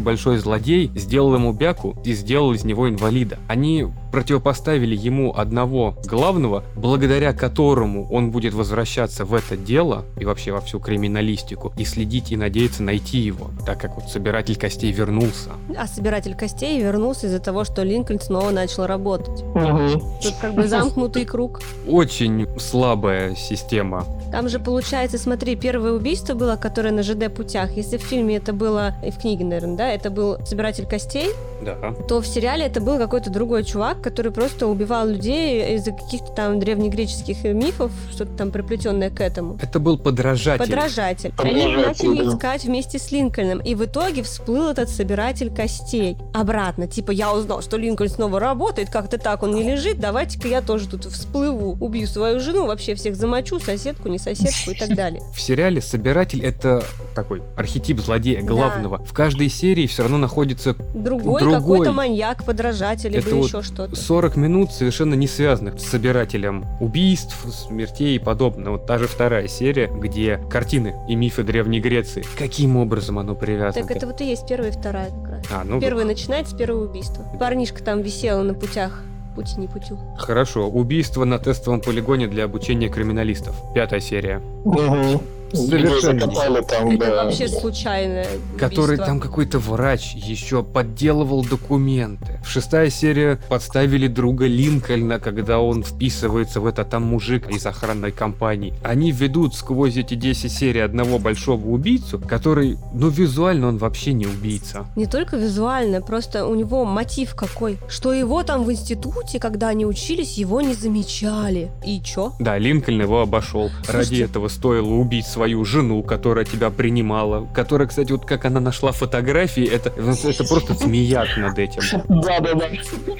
большой-большой злодей сделал ему бяку и сделал из него инвалида. Они противопоставили ему одного главного, благодаря которому он будет возвращаться в это дело и вообще во всю криминалистику и следить и надеяться найти его, так как вот собиратель костей вернулся. А собиратель костей вернулся из-за того, что Линкольн снова начал работать. Угу. Тут как бы замкнутый круг. Очень слабая система. Там же получается, смотри, первое убийство было, которое на ЖД путях. Если в фильме это было, и в книге, наверное, да, это был собиратель костей, Да. то в сериале это был какой-то другой чувак, который просто убивал людей из-за каких-то там древнегреческих мифов, что-то там приплетенное к этому. Это был подражатель. Подражатель. Они Подражатель, начали да. искать вместе с Линкольном, и в итоге всплыл этот собиратель костей. Обратно, типа, я узнал, что Линкольн снова работает, как-то так он не лежит, давайте-ка я тоже тут всплыву, убью свою жену, вообще всех замочу, соседку, не соседку и так далее. В сериале собиратель это такой архетип злодея главного. В каждой серии все равно находится Другой, Другой. какой-то маньяк, подражатель, Это либо вот еще что-то. 40 минут совершенно не связанных с собирателем убийств, смертей и подобное. Вот та же вторая серия, где картины и мифы Древней Греции. Каким образом оно привязано? Так это вот и есть первая и вторая как раз. А, ну Первая начинается с первого убийства. Парнишка там висела на путях, пути не путю. хорошо. Убийство на тестовом полигоне для обучения криминалистов. Пятая серия. Угу. Совершенно. закопали там, Это да. вообще случайное Который убийство. там какой-то врач еще подделывал документы. В шестая серия подставили друга Линкольна, когда он вписывается в это там мужик из охранной компании. Они ведут сквозь эти 10 серий одного большого убийцу, который, ну визуально он вообще не убийца. Не только визуально, просто у него мотив какой, что его там в институте, когда они учились, его не замечали. И чё? Да, Линкольн его обошел. Ради этого стоило убить свою жену, которая тебя принимала. Которая, кстати, вот как она нашла фотографии, это, это просто смеяк над этим. Да-да-да.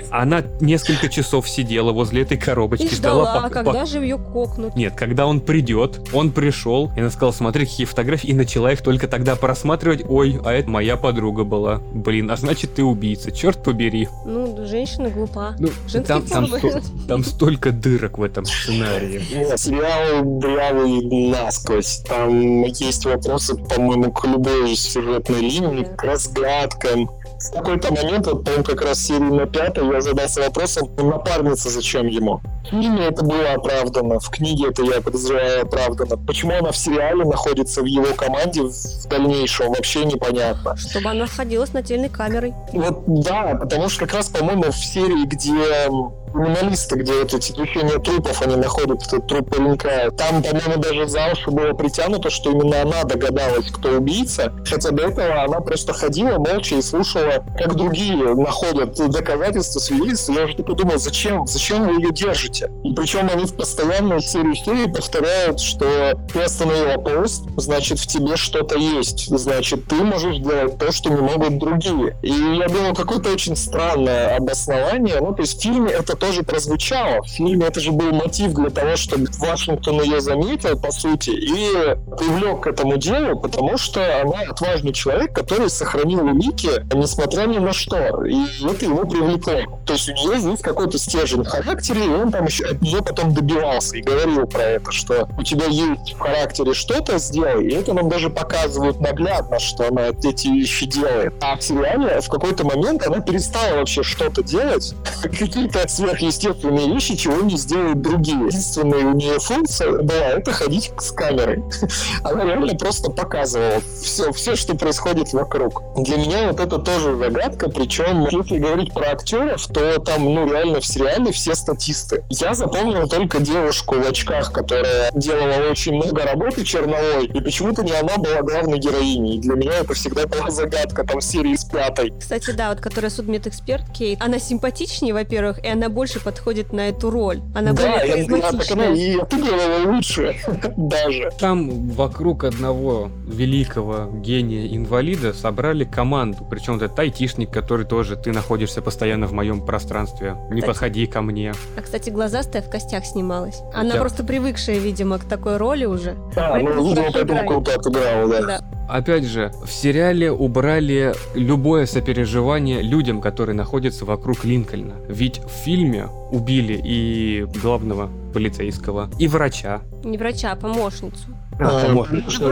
Она несколько часов сидела возле этой коробочки, И ждала, пок- когда пок- же ее кокнут. Нет, когда он придет, он пришел, и она сказала, смотри, какие фотографии, и начала их только тогда просматривать. Ой, а это моя подруга была. Блин, а значит ты убийца, черт побери. Ну, женщина глупа. Ну, Женский там, там, сто- там столько дырок в этом сценарии. Сериал дрявый насквозь. Там есть вопросы, по-моему, к любой сюжетной линии, к разгадкам, в какой-то момент, вот, по-моему, как раз серии на пятой, я задался вопросом, напарница зачем ему? В фильме это было оправдано, в книге это, я подозреваю, оправдано. Почему она в сериале находится в его команде в дальнейшем, вообще непонятно. Чтобы она ходила с нательной камерой. Вот да, потому что как раз, по-моему, в серии, где криминалисты, где вот эти движения трупов, они находят этот труп паренька. Там, по-моему, даже за уши было притянуто, что именно она догадалась, кто убийца. Хотя до этого она просто ходила молча и слушала, как другие находят доказательства, свидетельства. Я уже подумал, зачем? Зачем вы ее держите? И причем они в постоянной серии серии повторяют, что ты остановила поезд, значит, в тебе что-то есть. Значит, ты можешь делать то, что не могут другие. И я думал, какое-то очень странное обоснование. Ну, то есть в фильме это тоже прозвучало. В фильме это же был мотив для того, чтобы Вашингтон ее заметил, по сути, и привлек к этому делу, потому что она отважный человек, который сохранил улики, несмотря ни на что. И это его привлекло. То есть у нее есть какой-то стержень в характере, и он там еще от нее потом добивался и говорил про это, что у тебя есть в характере что-то, сделай. И это нам даже показывают наглядно, что она эти вещи делает. А в сериале в какой-то момент она перестала вообще что-то делать, какие-то сверхъестественные вещи, чего не сделают другие. Единственная у нее функция была это ходить с камерой. Она реально просто показывала все, все, что происходит вокруг. Для меня вот это тоже загадка, причем, если говорить про актеров, то там, ну, реально в сериале все статисты. Я запомнил только девушку в очках, которая делала очень много работы черновой, и почему-то не она была главной героиней. Для меня это всегда была загадка, там, серии с пятой. Кстати, да, вот которая судмедэксперт Кейт, она симпатичнее, во-первых, и она больше подходит на эту роль. Она да, более я, да, так она и отыгрывала лучше даже. Там вокруг одного великого гения-инвалида собрали команду. Причем это айтишник, который тоже ты находишься постоянно в моем пространстве. Не кстати, подходи ко мне. А, кстати, глазастая в костях снималась. Она Я... просто привыкшая, видимо, к такой роли уже. А, ну, видимо, поэтому круто отыграла, да. да. Опять же, в сериале убрали любое сопереживание людям, которые находятся вокруг Линкольна. Ведь в фильме убили и главного полицейского, и врача. Не врача, а помощницу. А, а помощницу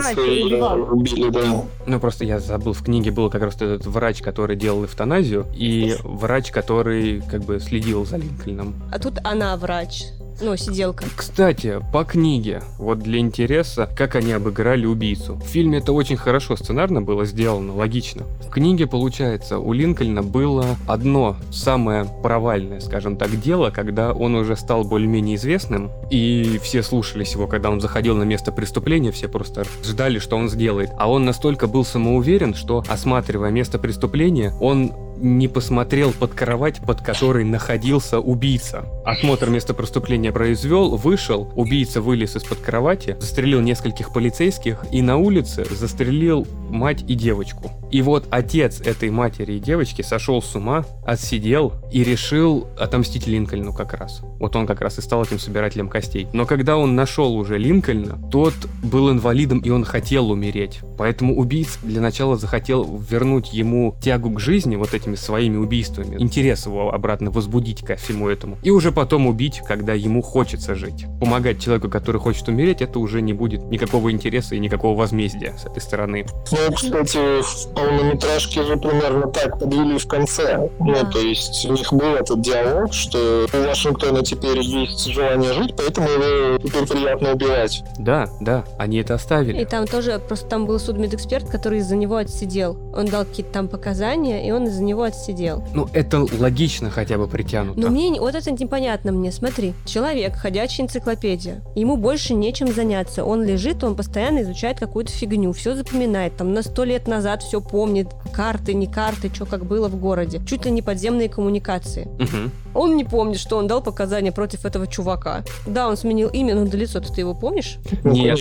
убили, да. Ну, просто я забыл, в книге был как раз этот врач, который делал эвтаназию, и врач, который как бы следил за Линкольном. А тут она врач. Ну, сиделка. Кстати, по книге, вот для интереса, как они обыграли убийцу. В фильме это очень хорошо сценарно было сделано, логично. В книге, получается, у Линкольна было одно самое провальное, скажем так, дело, когда он уже стал более-менее известным, и все слушались его, когда он заходил на место преступления, все просто ждали, что он сделает. А он настолько был самоуверен, что, осматривая место преступления, он не посмотрел под кровать, под которой находился убийца. Осмотр места преступления произвел, вышел, убийца вылез из-под кровати, застрелил нескольких полицейских и на улице застрелил мать и девочку. И вот отец этой матери и девочки сошел с ума, отсидел и решил отомстить Линкольну как раз. Вот он как раз и стал этим собирателем костей. Но когда он нашел уже Линкольна, тот был инвалидом и он хотел умереть. Поэтому убийц для начала захотел вернуть ему тягу к жизни вот этими своими убийствами, интерес его обратно возбудить ко всему этому. И уже потом убить, когда ему хочется жить. Помогать человеку, который хочет умереть, это уже не будет никакого интереса и никакого возмездия с этой стороны. Ну, кстати, в полнометражке же примерно так подвели в конце. Ну, то есть у них был этот диалог, что у Вашингтона теперь есть желание жить, поэтому его теперь приятно убивать. Да, да, они это оставили. И там тоже, просто там был судмедэксперт, который из-за него отсидел. Он дал какие-то там показания, и он из-за него отсидел. Ну, это логично хотя бы притянуто. Но мне вот это непонятно мне. Смотри, человек, ходячая энциклопедия. Ему больше нечем заняться. Он лежит, он постоянно изучает какую-то фигню, все запоминает. Там на сто лет назад все помнит. Карты, не карты, что как было в городе. Чуть ли не подземные коммуникации. Угу. Он не помнит, что он дал показания против этого чувака. Да, он сменил имя, но до лицо ты его помнишь? Нет,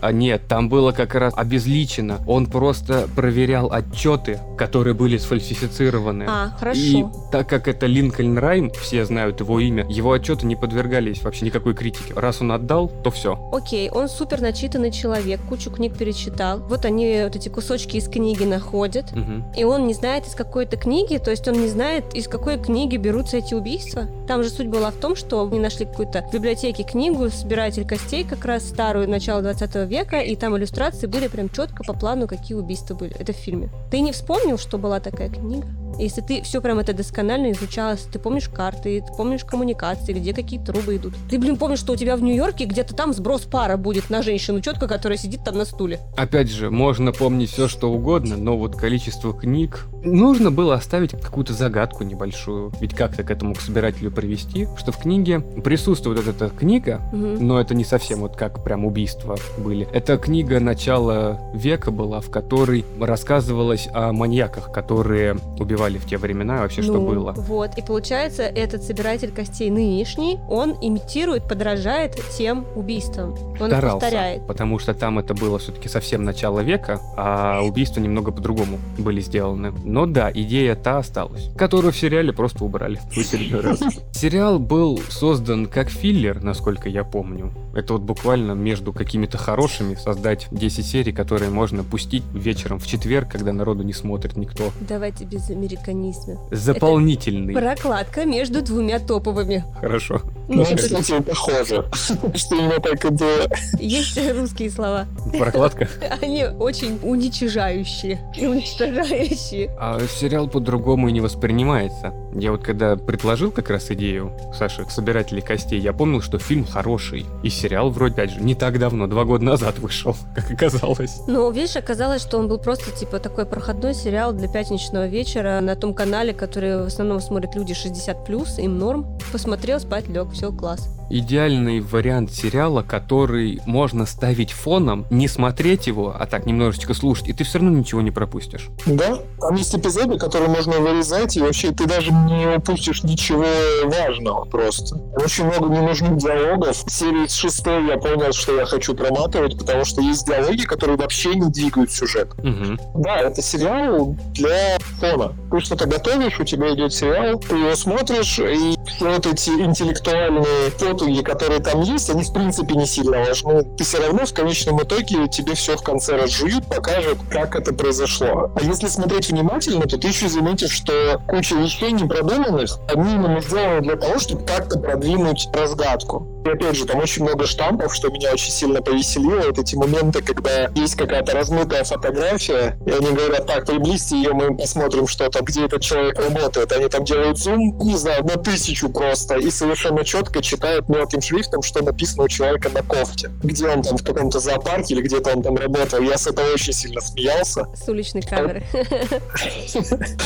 а нет, там было как раз обезличено. Он просто проверял отчеты, которые были сфальсифицированы. А, хорошо. И так как это Линкольн Райм, все знают его имя, его отчеты не подвергались вообще никакой критике. Раз он отдал, то все. Окей, он супер начитанный человек, кучу книг перечитал. Вот они вот эти кусочки из книги находят, угу. и он не знает из какой-то книги, то есть он не знает, из какой книги берутся эти убийства. Там же суть была в том, что они нашли какую-то в библиотеке книгу «Собиратель костей», как раз старую, начала 20 века, и там иллюстрации были прям четко по плану, какие убийства были. Это в фильме. Ты не вспомнил, что была такая книга? Если ты все прям это досконально изучал, если ты помнишь карты, ты помнишь коммуникации, где какие трубы идут. Ты, блин, помнишь, что у тебя в Нью-Йорке где-то там сброс пара будет на женщину четко, которая сидит там на стуле. Опять же, можно помнить все, что угодно, но вот количество книг... Нужно было оставить какую-то загадку небольшую, ведь как-то к этому к собирателю привести, что в книге присутствует вот эта книга, Мгм. но это не совсем вот как прям убийства были. Это книга начала века была, в которой рассказывалось о маньяках, которые убивали в те времена и вообще что Ну, было. Вот, и получается, этот собиратель костей нынешний, он имитирует, подражает тем убийствам. Он Старался, повторяет. потому что там это было все-таки совсем начало века, а убийства немного по-другому были сделаны. Но да, идея та осталась, которую в сериале просто убрали в очередной раз. Сериал был создан как филлер, насколько я помню. Это вот буквально между какими-то хорошими создать 10 серий, которые можно пустить вечером в четверг, когда народу не смотрит никто. Давайте без американизма. Заполнительный. Прокладка между двумя топовыми. Хорошо. Ну, Ну, кстати, похоже, что именно так и было. Есть русские слова. Прокладка. Они очень уничижающие и уничтожающие. А сериал по-другому и не воспринимается. Я вот когда предложил как раз идею Саши «Собиратели костей», я помнил, что фильм хороший. И сериал вроде, опять же, не так давно, два года назад вышел, как оказалось. Но, видишь, оказалось, что он был просто, типа, такой проходной сериал для пятничного вечера на том канале, который в основном смотрят люди 60+, им норм. Посмотрел, спать лег, все, класс. Идеальный вариант сериала, который можно ставить фоном, не смотреть его, а так немножечко слушать, и ты все равно ничего не пропустишь. Да, там есть эпизоды, которые можно вырезать, и вообще ты даже не упустишь ничего важного просто. Очень много ненужных диалогов. В серии с шестой я понял, что я хочу проматывать, потому что есть диалоги, которые вообще не двигают сюжет. Мгм. Да, это сериал для фона. Ты что-то готовишь, у тебя идет сериал, ты его смотришь, и вот эти интеллектуальные потуги, которые там есть, они в принципе не сильно важны. Ты все равно в конечном итоге тебе все в конце разжуют, покажут, как это произошло. А если смотреть внимательно, то ты еще заметишь, что куча вещей непродуманных, они именно сделаны для того, чтобы как-то продвинуть разгадку. И опять же, там очень много штампов, что меня очень сильно повеселило. Вот эти моменты, когда есть какая-то размытая фотография, и они говорят, так, приблизьте ее, мы посмотрим что-то, где этот человек работает. Они там делают зум, не знаю, на тысячу просто, и совершенно четко читают мелким шрифтом, что написано у человека на кофте. Где он там в каком-то зоопарке или где-то он там работал. Я с этого очень сильно смеялся. С уличной камеры.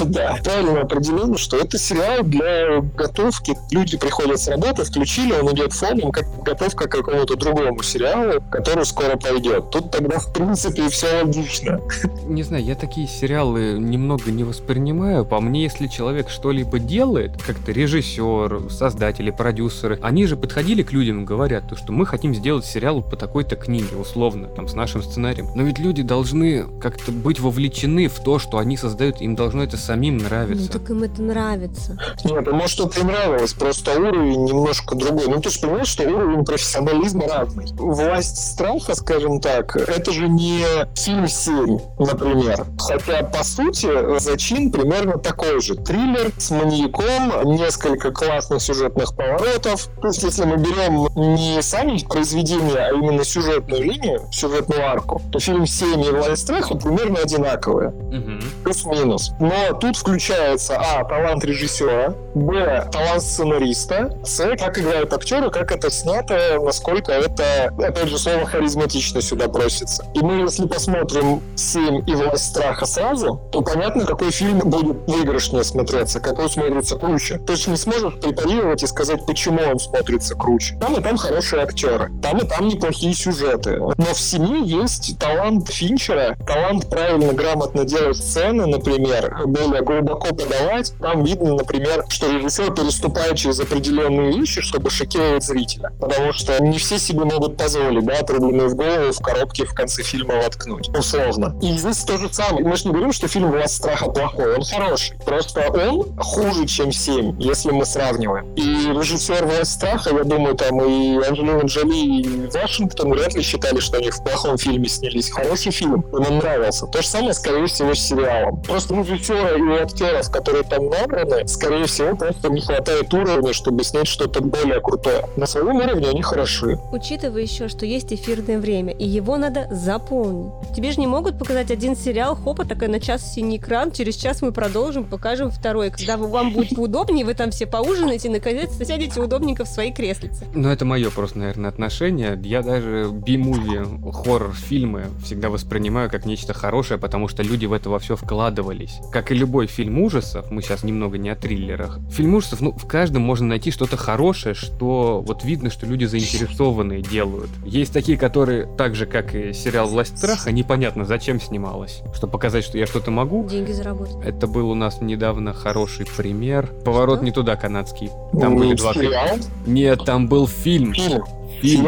Да, правильное определение, что это сериал для готовки. Люди приходят с работы, включили, он идет фоном, как готовка к какому-то другому сериалу, который скоро пойдет. Тут тогда, в принципе, все логично. Не знаю, я такие сериалы немного не воспринимаю. По мне, если человек что-либо делает, как-то режиссер, создатели, продюсеры, они же подходили к людям и говорят, то, что мы хотим сделать сериал по такой-то книге, условно, там, с нашим сценарием. Но ведь люди должны как-то быть вовлечены в то, что они создают, им должно это самим Ну, нравиться. так им это нравится. Нет, а может, это и нравилось, просто уровень немножко другой. Ну, ты же понимаешь, что уровень профессионализма разный. «Власть страха», скажем так, это же не фильм 7, например. Хотя, по сути, зачин примерно такой же. Триллер с маньяком, несколько классных сюжетных поворотов. То есть, если мы берем не сами произведения, а именно сюжетную линию, сюжетную арку, то фильм 7 и «Власть страха» примерно одинаковые Мгм. плюс-минус. Но тут включается, а, талант режиссера, б, талант сценариста, с, как играют актеры, как это снято, насколько это, опять же, слово харизматично сюда просится. И мы, если посмотрим «Семь» и «Власть страха» сразу, то понятно, какой фильм будет выигрышнее смотреться, какой смотрится круче. То есть не сможешь препарировать и сказать, почему он смотрится круче. Там и там хорошие актеры, там и там неплохие сюжеты. Но в «Семи» есть талант Финчера, талант правильно, грамотно делать сцены, например, более глубоко подавать. Там видно, например, что режиссер переступает через определенные вещи, чтобы шокировать зрителя. Потому что не все себе могут позволить, да, отрубленную в голову в коробке в конце фильма воткнуть. Условно. И здесь то же самое. Мы же не говорим, что фильм «Власть страха» плохой. Он хороший. Просто он хуже, чем «Семь», если мы сравниваем. И режиссер «Власть страха», я думаю, там и Анджелина Джоли, и Вашингтон вряд ли считали, что они в плохом фильме снялись. Хороший фильм. Им нравился. То же самое, скорее всего, с сериалом. Просто режиссера и актеров, которые там набраны, скорее всего, просто не хватает уровня, чтобы снять что-то более крутое. На своем уровне они хороши. Учитывая еще, что есть эфирное время, и его надо заполнить. Тебе же не могут показать один сериал, хопа, такой на час синий экран, через час мы продолжим, покажем второй. Когда вам будет поудобнее, вы там все поужинаете наконец-то сядете удобненько в свои креслицы. Ну, это мое просто, наверное, отношение. Я даже би-муви, хоррор-фильмы всегда воспринимаю как нечто хорошее, потому что люди в это во все вкладывались. Как и любой фильм ужасов, мы сейчас немного не о триллерах. Фильм ужасов, ну, в каждом можно найти что-то хорошее, что вот видно, что люди заинтересованные делают. Есть такие, которые, так же, как и сериал «Власть страха», непонятно, зачем снималось. Чтобы показать, что я что-то могу. Деньги заработать. Это был у нас недавно хороший пример. Поворот Что? не туда канадский. Там Ну, были два... сериал, Нет, там был фильм. фильм. Фильм.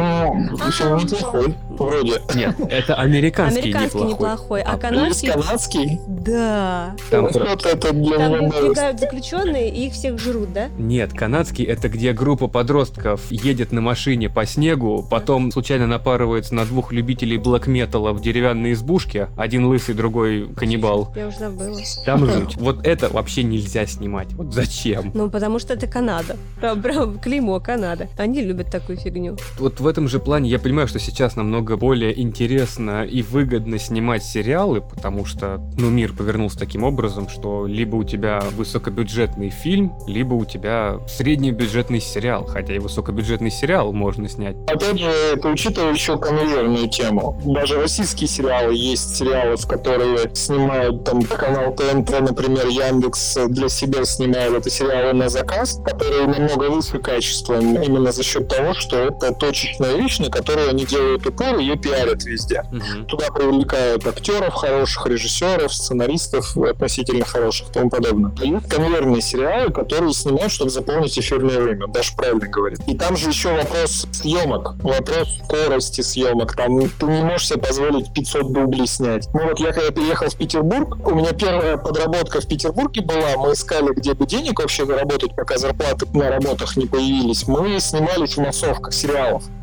Ну, фильм неплохой, вроде. Нет, это американский, Американский неплохой. неплохой, а А канадский... Канадский? Да. Там Вот это для Там меня новость. убегают заключенные и их всех жрут, да? Нет, канадский это где группа подростков едет на машине по снегу, потом случайно напарывается на двух любителей блэк-металла в деревянной избушке, один лысый, другой каннибал. Я уже забыла. Там жуть. Вот это вообще нельзя снимать. Вот зачем? Ну, потому что это Канада. Прям, прям клеймо Канада. Они любят такую фигню. Вот в этом же плане я понимаю, что сейчас намного более интересно и выгодно снимать сериалы, потому что, ну, мир повернулся таким образом, что либо у тебя высокобюджетный фильм, либо у тебя среднебюджетный сериал, хотя и высокобюджетный сериал можно снять. Опять же, это учитывая еще конвейерную тему. Даже российские сериалы есть сериалы, в которые снимают там канал ТНТ, например, Яндекс для себя снимает это сериалы на заказ, которые намного выше качеством именно за счет того, что это точечная вещь, на которую они делают упор, ее пиарят везде. Мгм. Туда привлекают актеров хороших, режиссеров, сценаристов относительно хороших и тому подобное. Есть конвейерные сериалы, которые снимают, чтобы заполнить эфирное время. Даша правильно говорит. И там же еще вопрос съемок, вопрос скорости съемок. Там ты не можешь себе позволить 500 дублей снять. Ну вот я когда переехал в Петербург, у меня первая подработка в Петербурге была. Мы искали, где бы денег вообще заработать, пока зарплаты на работах не появились. Мы снимались в массовках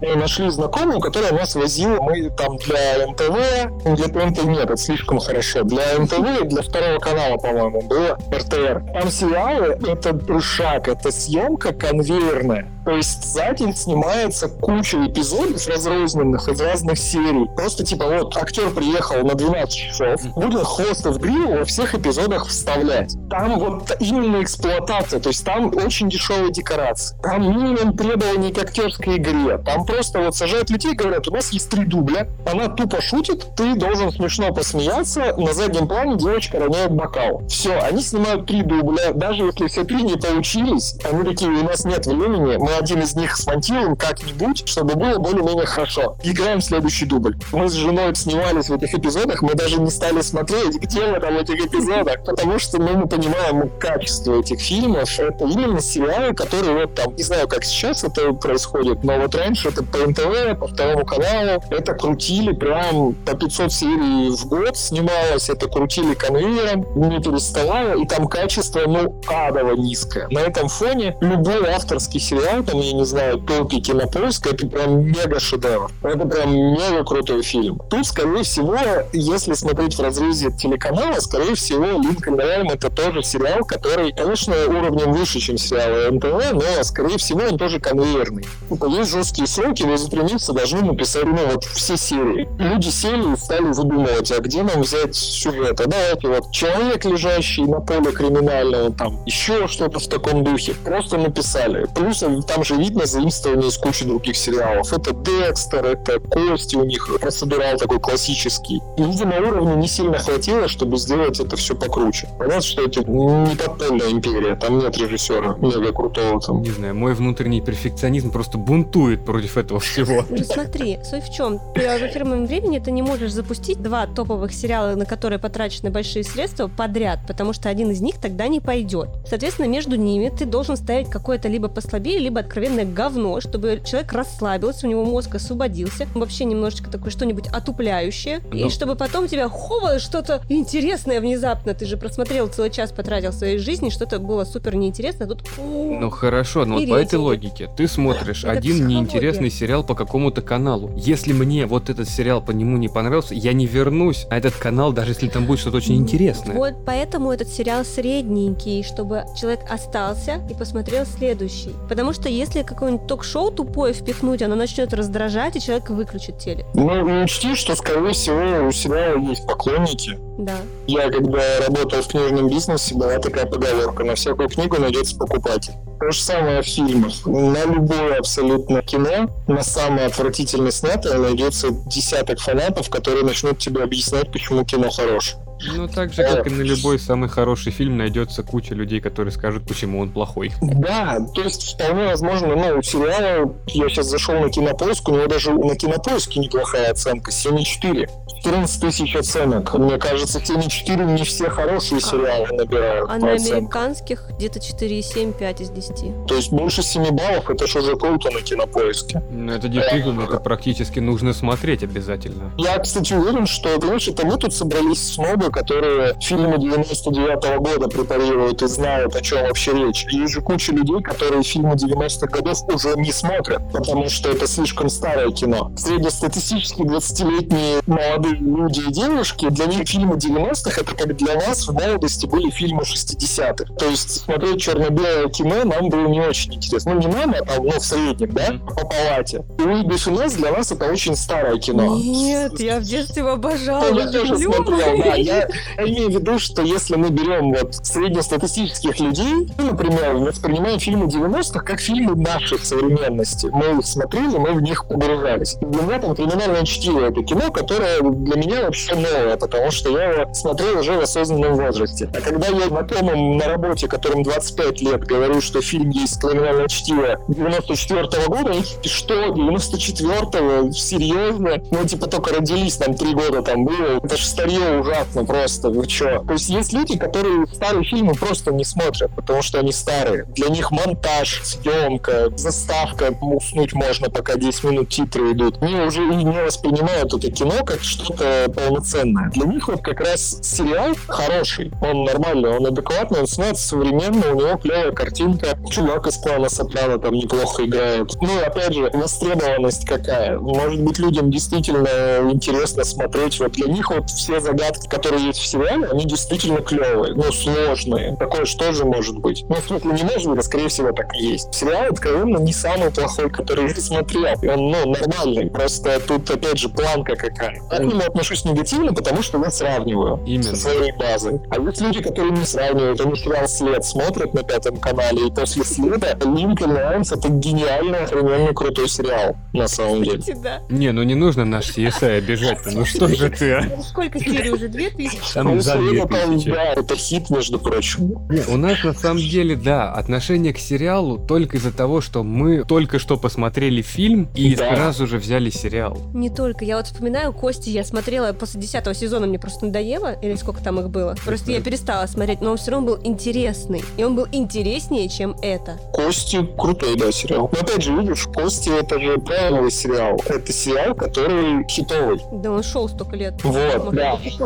И нашли знакомую, которая нас возила. Мы там для НТВ, для ТНТ нет, это слишком хорошо. Для НТВ и для второго канала, по-моему, было РТР. Там сериалы — это шаг, это съемка конвейерная. То есть за день снимается куча эпизодов разрозненных из разных серий. Просто типа вот актер приехал на 12 часов, будет хвостов гриву во всех эпизодах вставлять. Там вот именно эксплуатация, то есть там очень дешевые декорации. Там минимум требований к актерской игре. Там просто вот сажают людей и говорят, у нас есть три дубля, она тупо шутит, ты должен смешно посмеяться, на заднем плане девочка роняет бокал. Все, они снимают три дубля, даже если все три не получились, они такие, у нас нет времени, мы один из них смонтируем как-нибудь, чтобы было более-менее хорошо. Играем следующий дубль. Мы с женой снимались в этих эпизодах, мы даже не стали смотреть, где мы там в этих эпизодах, потому что ну, мы понимаем качество этих фильмов. Это именно сериалы, которые вот там, не знаю, как сейчас это происходит, но вот раньше это по НТВ, по второму каналу, это крутили прям по 500 серий в год снималось, это крутили конвейером, не переставая, и там качество, ну, адово низкое. На этом фоне любой авторский сериал, там, я не знаю, топи кинопоиска, это прям мега шедевр. Это прям мега крутой фильм. Тут, скорее всего, если смотреть в разрезе телеканала, скорее всего, Линкольн Райм это тоже сериал, который, конечно, уровнем выше, чем сериалы НТВ, но, скорее всего, он тоже конвейерный. Типа, есть жесткие сроки, вы за три месяца должны написать, ну, вот, все серии. Люди сели и стали выдумывать, а где нам взять сюжет? А давайте вот человек, лежащий на поле криминального, там, еще что-то в таком духе. Просто написали. Плюс там же видно заимствование из кучи других сериалов. Это Декстер, это Кости у них, процедурал такой классический. И, видимо, уровня не сильно хватило, чтобы сделать это все покруче. Понятно, что это не подпольная империя, там нет режиссера мега крутого там. Не знаю, мой внутренний перфекционизм просто бунтует против этого всего. Ну, смотри, суть в чем? Ты в эфирном времени ты не можешь запустить два топовых сериала, на которые потрачены большие средства, подряд, потому что один из них тогда не пойдет. Соответственно, между ними ты должен ставить какое-то либо послабее, либо откровенное говно, чтобы человек расслабился, у него мозг освободился, вообще немножечко такое что-нибудь отупляющее, и Ну. чтобы потом тебя хова что-то интересное внезапно. Ты же просмотрел целый час, потратил своей жизни, что-то было супер неинтересно, а тут... Ну хорошо, но вот по этой логике ты смотришь один неинтересный сериал по какому-то каналу. Если мне вот этот сериал по нему не понравился, я не вернусь на этот канал, даже если там будет что-то очень интересное. Вот поэтому этот сериал средненький, чтобы человек остался и посмотрел следующий. Потому что если какое-нибудь ток-шоу тупое впихнуть, оно начнет раздражать, и человек выключит телек. Ну, учти, что, скорее всего, у сериала есть поклонники. Да. Я, когда работал в книжном бизнесе, была такая поговорка, на всякую книгу найдется покупатель. То же самое в фильмах. На любое абсолютно кино, на самое отвратительно снятое, найдется десяток фанатов, которые начнут тебе объяснять, почему кино хорошее. Ну, так же, как и на любой самый хороший фильм, найдется куча людей, которые скажут, почему он плохой. Да, то есть вполне возможно, ну, у сериала, я сейчас зашел на кинопоиск, у него даже на кинопоиске неплохая оценка, 7,4. 14 тысяч оценок. Мне кажется, 7,4 не все хорошие сериалы набирают. А на американских где-то 4,7, 5 из 10. То есть больше 7 баллов, это же уже круто на кинопоиске. Ну, это действительно, это практически нужно смотреть обязательно. Я, кстати, уверен, что, понимаешь, это мы тут собрались снобы, которые фильмы 99 года препарируют и знают, о чем вообще речь. Есть же куча людей, которые фильмы 90-х годов уже не смотрят, потому что это слишком старое кино. Среднестатистически 20-летние молодые люди и девушки, для них фильмы 90-х это как для нас в молодости были фильмы 60-х. То есть смотреть черно-белое кино нам было не очень интересно. Ну, не нам, а там, ну, в среднем, да, по палате. И «Луи де Фюнес» для нас это очень старое кино. Нет, я в детстве его обожала. Я тоже смотрел, да. Я, я имею в виду, что если мы берем вот среднестатистических людей, ну, например, воспринимаем фильмы 90-х как фильмы наших современности. Мы их смотрели, мы в них погружались. И Для меня там «Криминальное чтиво» — это кино, которое для меня вообще новое, потому что я его смотрел уже в осознанном возрасте. А когда я знакомым на работе, которым 25 лет, говорю, что фильм есть «Криминальное чтиво» 94 года, они такие, что, 94-го? Серьезно? Ну, типа, только родились, там, три года там было. Это же старье ужасно просто, вы чё? То есть есть люди, которые старые фильмы просто не смотрят, потому что они старые. Для них монтаж, съемка, заставка, уснуть можно, пока 10 минут титры идут. Они уже и не воспринимают это кино как что-то полноценное. Для них вот как раз сериал хороший, он нормальный, он адекватный, он снят современно, у него клевая картинка. Чувак из клана Сопрано там неплохо играет. Ну опять же, востребованность какая. Может быть, людям действительно интересно смотреть. Вот для них вот все загадки, которые есть в сериале, они действительно клевые, ну, сложные. Такое что же может быть? Ну, в смысле, не может быть, а скорее всего так и есть. Сериал, откровенно, не самый плохой, который я смотрел. И он, ну, нормальный. Просто тут, опять же, планка какая. Я к нему отношусь негативно, потому что я сравниваю Именно. со своей базой. А есть люди, которые не сравнивают. Они сериал «След» смотрят на пятом канале, и после «Следа» Линкольн Раймс — это гениальный, охрененно крутой сериал, на самом деле. Да. Не, ну не нужно наш CSI обижать-то, ну что же ты, а? Сколько серий уже? Две тысячи? Там за «След» там, 2000. да, это хит, между прочим. У нас на самом деле, да, отношение к сериалу только из-за того, что мы только что посмотрели фильм и Да. сразу же взяли сериал. Не только. Я вот вспоминаю Кости, я смотрела после десятого сезона, мне просто надоело, или сколько там их было. Просто я перестала смотреть, но он все равно был интересный. И он был интереснее, чем это. Кости крутой, да, сериал. Но опять же, видишь, Кости это же правильный сериал. Это сериал, который хитовый. Да он шел столько лет. Вот, да. быть,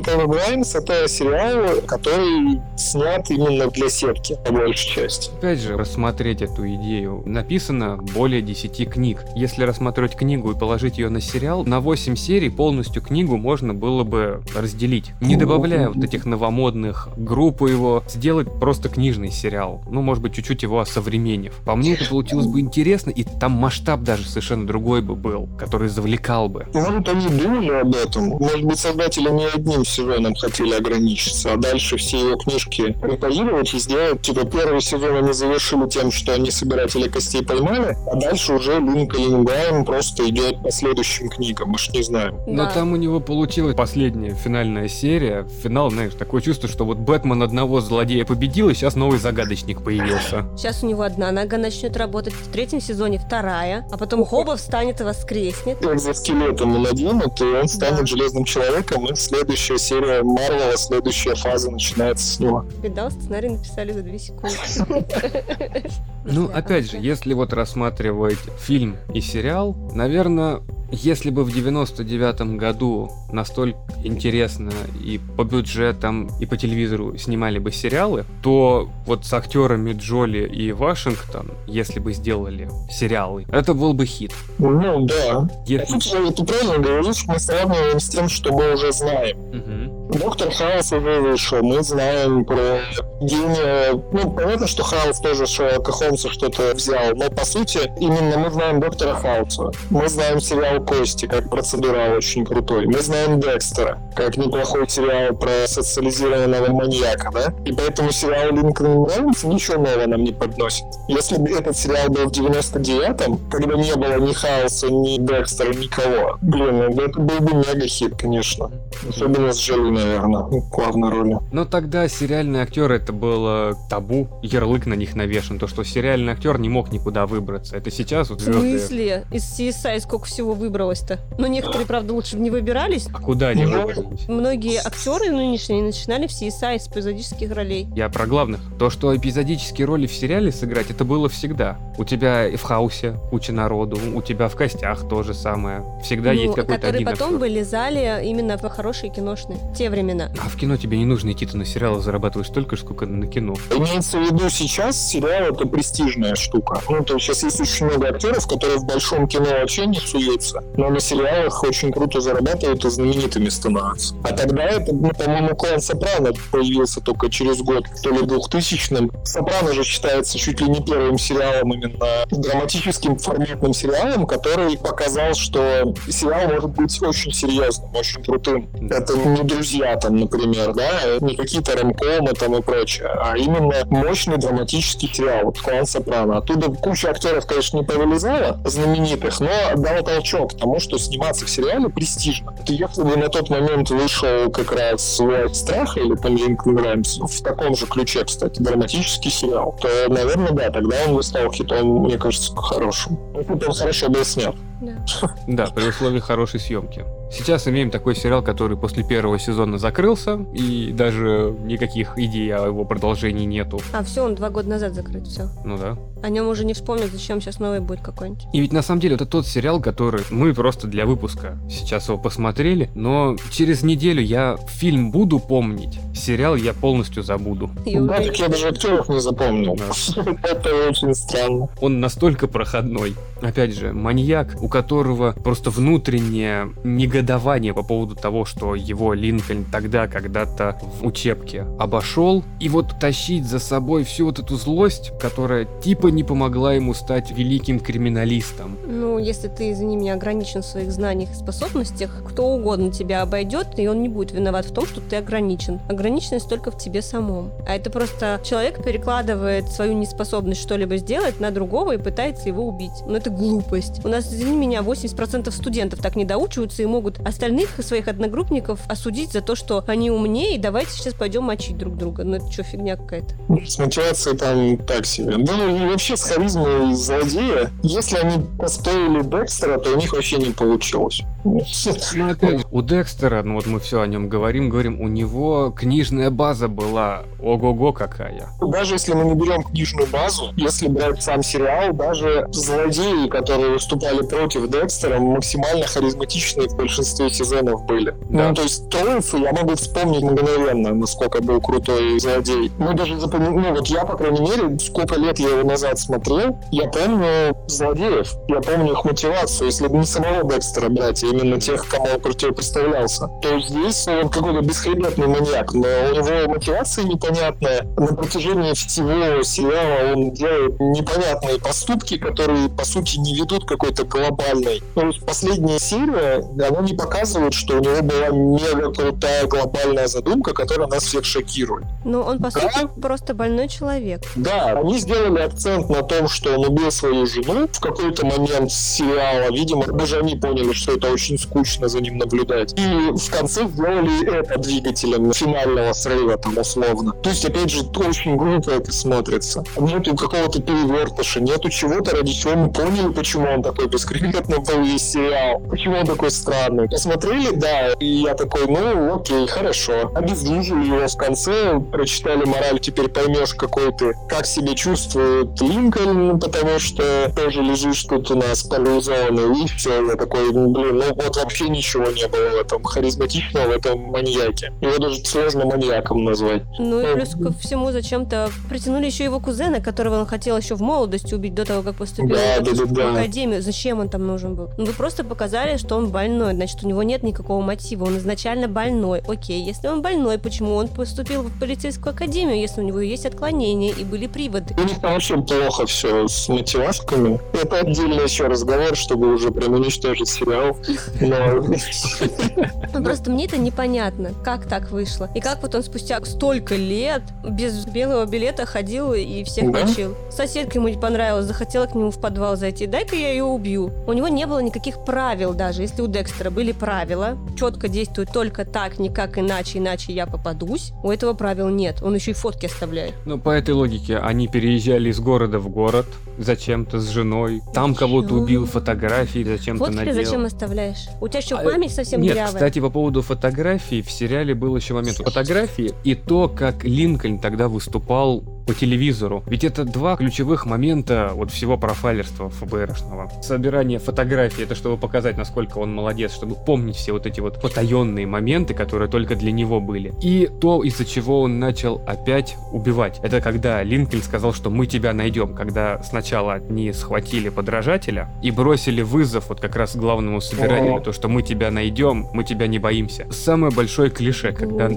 такой. Линкольн Раймс это сериал, который снят именно для сетки, по большей части. Опять же, рассмотреть эту идею. Написано более 10 книг. Если рассмотреть книгу и положить ее на сериал, на 8 серий полностью книгу можно было бы разделить. Не добавляя вот этих новомодных группу его, сделать просто книжный сериал. Ну, может быть, чуть-чуть его осовременив. По мне, это получилось бы интересно, и там масштаб даже совершенно другой бы был, который завлекал бы. Может, они думали об этом. Может быть, создатели не одним сезоном хотели ограничиться, а дальше все его книжки репозировать и сделать. Типа, первый сезон они завершили тем, что они собиратели костей поймали, а дальше уже Линкольн Гайм просто идет по следующим книгам. Мы ж не знаем. Но Да. там у него получилась последняя финальная серия. Финал, знаешь, такое чувство, что вот Бэтмен одного злодея победил, и сейчас новый загадочник появился. Сейчас у него одна нога начнет работать, в третьем сезоне вторая, а потом Хоба встанет и воскреснет. Как за скелет ему наденут, и он станет Да. железным человеком, и следующая серия Марвела, следующая фаза начинается с него. Видал, сценарий написали за две секунды. Ну, опять же, если вот рассматривать фильм и сериал, наверное, если бы в 99 году настолько интересно и по бюджетам, и по телевизору снимали бы сериалы, то вот с актерами Джоли и Вашингтон, если бы сделали сериалы, это был бы хит. Ну да. Если- э, ты правильно говоришь, мы сравниваем с тем, что мы уже знаем. Доктор Хаус уже вышел. Мы знаем про гения... Ну, понятно, что Хаус тоже Шерлока Холмса что-то взял, но, по сути, именно мы знаем Доктора Хауса. Мы знаем сериал Кости, как процедурал очень крутой. Мы знаем Декстера, как неплохой сериал про социализированного маньяка, да? И поэтому сериал Линкольн Раймс ничего нового нам не подносит. Если бы этот сериал был в 99-м, когда не было ни Хауса, ни Декстера, никого, блин, ну, это был бы мега-хит, конечно. Особенно с Джоли, наверное, в главной роли. Но тогда сериальные актеры это было табу, ярлык на них навешен, то, что сериальный актер не мог никуда выбраться. Это сейчас вот В звезды... смысле? Из CSI сколько всего выбралось-то? Но некоторые, правда, лучше бы не выбирались. А куда они Ну, выбрались? Многие актеры нынешние начинали в CSI с эпизодических ролей. Я про главных. То, что эпизодические роли в сериале сыграть, это было всегда. У тебя и в Хаусе куча народу, у тебя в Костях то же самое. Всегда Ну, есть какой-то которые один потом актер. вылезали именно в хорошие киношные. Те времена. А в кино тебе не нужно идти, ты на сериалы зарабатываешь столько, же, сколько на кино. Имеется в виду сейчас сериал это престижная штука. Ну, то есть сейчас есть очень много актеров, которые в большом кино вообще не суются, но на сериалах очень круто зарабатывают и знаменитыми становятся. А тогда это, ну, по-моему, клан Сопрано появился только через год, то ли двухтысячным. Сопрано же считается чуть ли не первым сериалом именно драматическим форматным сериалом, который показал, что сериал может быть очень серьезным, очень крутым. Это не друзья там, например, да, не какие-то ромкомы там и прочее, а именно мощный драматический сериал, вот клан Сопрано. Оттуда куча актеров, конечно, не повылезала, знаменитых, но дал толчок тому, что сниматься в сериале престижно. Это Если бы на тот момент вышел как раз «Власть страха» или там Линкольн Раймс, в таком же ключе, кстати, драматический сериал, то, наверное, да, тогда он бы стал хитом, мне кажется, хорошим. Ну, он хорошо был снят. Да. Да, при условии хорошей съемки. Сейчас имеем такой сериал, который после первого сезона закрылся, и даже никаких идей о его продолжении нету. А, все, он два года назад закрыт, все. Ну да. О нем уже не вспомнят, зачем сейчас новый будет какой-нибудь. И ведь на самом деле это тот сериал, который мы просто для выпуска сейчас его посмотрели, но через неделю я фильм буду помнить, сериал я полностью забуду. Так я даже актеров не запомнил. Это очень странно. Он настолько проходной. Опять же, маньяк, у которого просто внутреннее негодование по поводу того, что его Линкольн тогда когда-то в учебке обошел, и вот тащить за собой всю вот эту злость, которая типа не помогла ему стать великим криминалистом. Ну, если ты, извини меня, ограничен в своих знаниях и способностях, кто угодно тебя обойдет, и он не будет виноват в том, что ты ограничен. Ограниченность только в тебе самом. А это просто человек перекладывает свою неспособность что-либо сделать на другого и пытается его убить. Но это глупость. У нас, извини меня, 80% студентов так не доучиваются и могут остальных своих одногруппников осудить за то, что они умнее, и давайте сейчас пойдем мочить друг друга. Ну это что, фигня какая-то? С мотивацией там так себе. Ну и вообще с харизмой злодея, если они построили Декстера, то у них вообще не получилось. Ну, опять же, у Декстера, ну вот мы все о нем говорим, говорим, у него книжная база была ого-го какая. Даже если мы не берем книжную базу, если брать сам сериал, даже злодеи, которые выступали против Декстера, максимально харизматичные в большинстве сезонов были. Да. Ну, то есть Толфу я могу вспомнить мгновенно, насколько был крутой злодей. Мы даже запомнили, ну вот я, по крайней мере, сколько лет я его назад смотрел, я помню злодеев, я помню их мотивацию, если бы не самого Декстера брать, именно тех, кому он противопоставлялся, то здесь он какой-то бесхребетный маньяк, но у него мотивация непонятная. На протяжении всего сериала он делает непонятные поступки, которые, по сути, не ведут к какой-то глобальной. Есть последняя серия, она не показывает, что у него была мега крутая глобальная задумка, которая нас всех шокирует. Ну, он, по Да. сути, просто больной человек. Да, они сделали акцент на том, что он убил свою жену в какой-то момент сериала. Видимо, даже они поняли, что это очень скучно за ним наблюдать. И в конце сделали это двигателем финального срыва, там, условно. То есть, опять же, очень глупо это смотрится. Нету какого-то перевертыша, нету чего-то, ради чего мы поняли, почему он такой бескрепетный был весь сериал. Почему он такой странный. Посмотрели, да, и я такой, ну, окей, хорошо. Обездвижили его в конце, прочитали мораль, теперь поймешь, какой ты, как себя чувствует Линкольн, потому что тоже лежишь тут у нас парализованный, и все, я такой, ну, блин, ну вот вообще ничего не было в этом харизматичного, в этом маньяке. Его даже сложно маньяком назвать. Ну и плюс ко всему зачем-то притянули еще его кузена, которого он хотел еще в молодости убить до того, как поступил Да, да, да, в да. академию. Зачем он там нужен был? Ну вы просто показали, что он больной, значит у него нет никакого мотива, он изначально больной. Окей, если он больной, почему он поступил в полицейскую академию, если у него есть отклонения и были приводы? У них там вообще плохо все с мотивашками. Это отдельный еще разговор, чтобы уже прям уничтожить сериал. Ну, просто мне это непонятно, как так вышло. И как вот он спустя столько лет без белого билета ходил и всех мочил. Соседка ему не понравилась, захотела к нему в подвал зайти. Дай-ка я ее убью. У него не было никаких правил даже. Если у Декстера были правила, четко действует только так, никак иначе, иначе я попадусь. У этого правил нет. Он еще и фотки оставляет. Ну, по этой логике, они переезжали из города в город зачем-то с женой. Там кого-то убил, фотографии зачем-то Фотки надел. зачем оставляешь? У тебя что, А, память совсем Нет, дырявая? кстати, по поводу фотографий, в сериале был еще момент фотографии и то, как Линкольн тогда выступал по телевизору. Ведь это два ключевых момента вот всего профайлерства ФБРшного. Собирание фотографий, это чтобы показать, насколько он молодец, чтобы помнить все вот эти вот потаенные моменты, которые только для него были. И то, из-за чего он начал опять убивать. Это когда Линкольн сказал, что мы тебя найдем, когда сначала они схватили подражателя и бросили вызов вот как раз главному собирателю, О. то, что мы тебя найдем, мы тебя не боимся. Самое большое клише, когда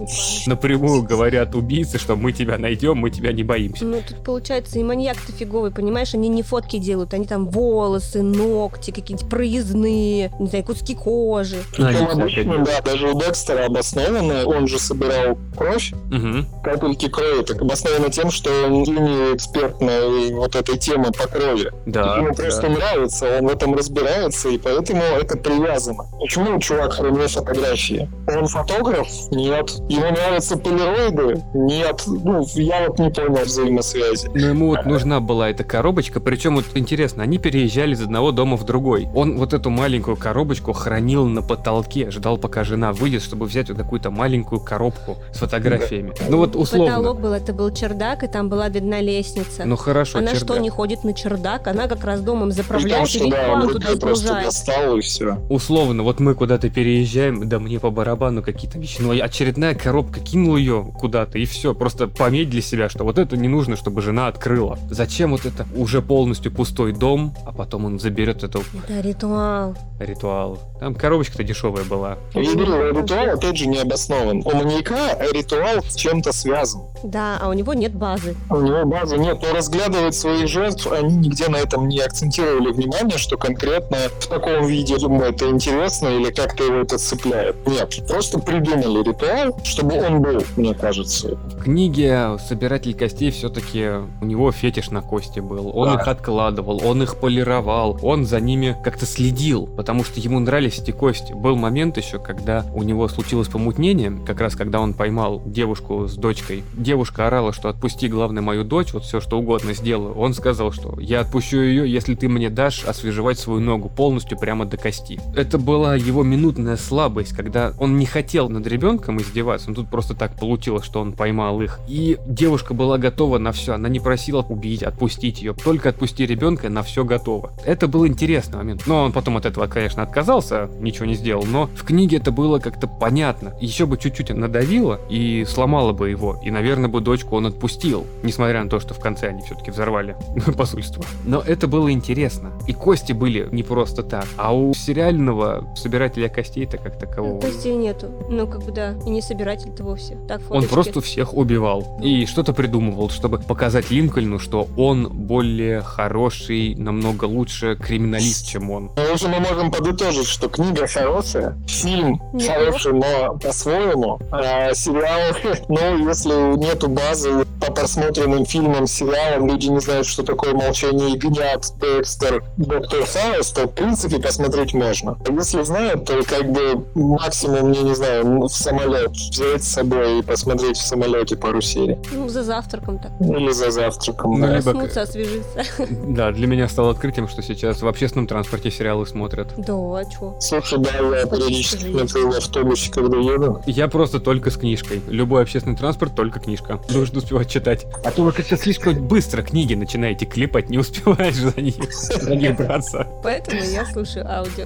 напрямую говорят убийцы, что мы тебя найдем, мы тебя не боимся. Ну, тут получается и маньяк-то фиговый, понимаешь? Они не фотки делают, они там волосы, ногти, какие-нибудь проездные, не знаю, куски кожи. А, не кстати, обычно, да, даже у Декстера обоснованно, он же собирал кровь, Мгм. капельки крови, так обосновано тем, что он гений экспертной вот этой темы по крови. Да. Ему да. просто нравится, он в этом разбирается, и поэтому это привязано. Почему чувак хранил фотографии? Он фотограф? Нет. Ему нравятся полироиды? Нет. Ну, я вот не понял взаимосвязи. Но ему вот нужна была эта коробочка, причем вот интересно, они переезжали из одного дома в другой. Он вот эту маленькую коробочку хранил на потолке, ждал, пока жена выйдет, чтобы взять вот какую-то маленькую коробку с фотографиями. Ну вот условно. Потолок был, это был чердак, и там была видна лестница. Ну хорошо, она чердак. что, не ходит на чердак? Она как раз домом заправляет и что весь да, он туда просто сгружает. достал и все. Условно, вот мы куда-то переезжаем, да мне по барабану какие-то вещи. Ну, очередная коробка, кинул ее куда-то, и все. Просто пометь для себя, что вот это не нужно, чтобы жена открыла. Зачем вот это уже полностью пустой дом, а потом он заберет эту Это ритуал. ритуал. Там коробочка-то дешевая была. Я говорю, ритуал опять же не обоснован. У маньяка ритуал с чем-то связан. Да, а у него нет базы. У него базы нет, но разглядывать своих жертв, они нигде на этом не акцентировали внимание, что конкретно в таком виде ему это интересно или как-то его это цепляет. Нет, просто придумали ритуал, чтобы он был, мне кажется. В книге «Собиратель костей» все-таки у него фетиш на кости был. Он Да. их откладывал, он их полировал, он за ними как-то следил, потому что ему нравились эти кости. Был момент еще, когда у него случилось помутнение, как раз когда он поймал девушку с дочкой. Девушка орала, что отпусти, главное, мою дочь, вот все, что угодно сделаю. Он сказал, что я отпущу ее, если ты мне дашь освежевать свою ногу полностью прямо до кости. Это была его минутная слабость, когда он не хотел над ребенком издеваться, но тут просто так получилось, что он поймал их. И девушка была готова на все, она не просила убить, отпустить ее, только отпусти ребенка, на все готово. Это был интересный момент. Но он потом от этого, конечно, отказался, ничего не сделал, но в книге это было как-то понятно. Еще бы чуть-чуть надавило и сломало бы его, и, наверное, бы дочку он отпустил, несмотря на то, что в конце они все-таки взорвали посольство. Но это было интересно. И кости были не просто так, а у сериального собирателя костей-то как такового. Костей нету. Ну, как бы да. И не собиратель-то вовсе. Так, Он просто всех убивал и что-то придумывал, чтобы показать Линкольну, что он более хороший, намного лучше криминалист, чем он. Но уже мы можем подытожить, что книга хорошая, фильм Нет. хороший, но по-своему, а сериал, ну, если нету базы по просмотренным фильмам, сериалам, люди не знают, что такое «Молчание ягнят», «Декстер», «Доктор Хаус», то, в принципе, посмотреть можно. А Если знают, то как бы максимум, я не знаю, в самолет взять с собой и посмотреть в самолете пару серий. Ну, за завтраком так. Или за завтраком. Ну, да. либо- Проснуться, освежиться. Да, для меня стало открытием, что сейчас в общественном транспорте сериалы смотрят. Да, а чё? Слушай, да, я периодически смотрю в автобусе, когда еду. Я просто только с книжкой. Любой общественный транспорт, только книжка. Нужно успевать читать. А то вы как-то слишком быстро книги начинаете клепать, не успеваешь за них, за них браться. Поэтому я слушаю аудио.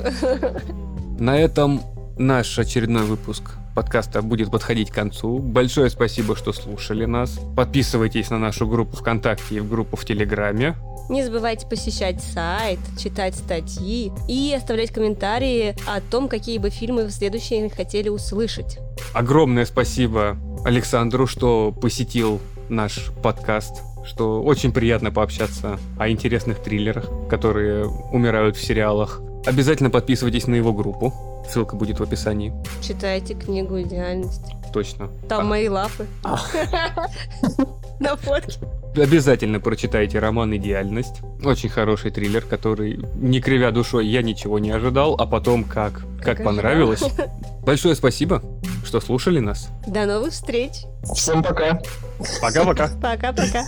На этом наш очередной выпуск подкаста будет подходить к концу. Большое спасибо, что слушали нас. Подписывайтесь на нашу группу ВКонтакте и в группу в Телеграме. Не забывайте посещать сайт, читать статьи и оставлять комментарии о том, какие бы фильмы в следующие хотели услышать. Огромное спасибо Александру, что посетил наш подкаст что очень приятно пообщаться о интересных триллерах, которые умирают в сериалах. Обязательно подписывайтесь на его группу. Ссылка будет в описании. Читайте книгу «Идеальность». Точно. Там А- мои лапы. На фотке. Обязательно прочитайте роман «Идеальность». Очень хороший триллер, который, не кривя душой, я ничего не ожидал, а потом как, как Как понравилось. Большое спасибо, что слушали нас. До новых встреч. Всем пока. Пока-пока. Пока-пока.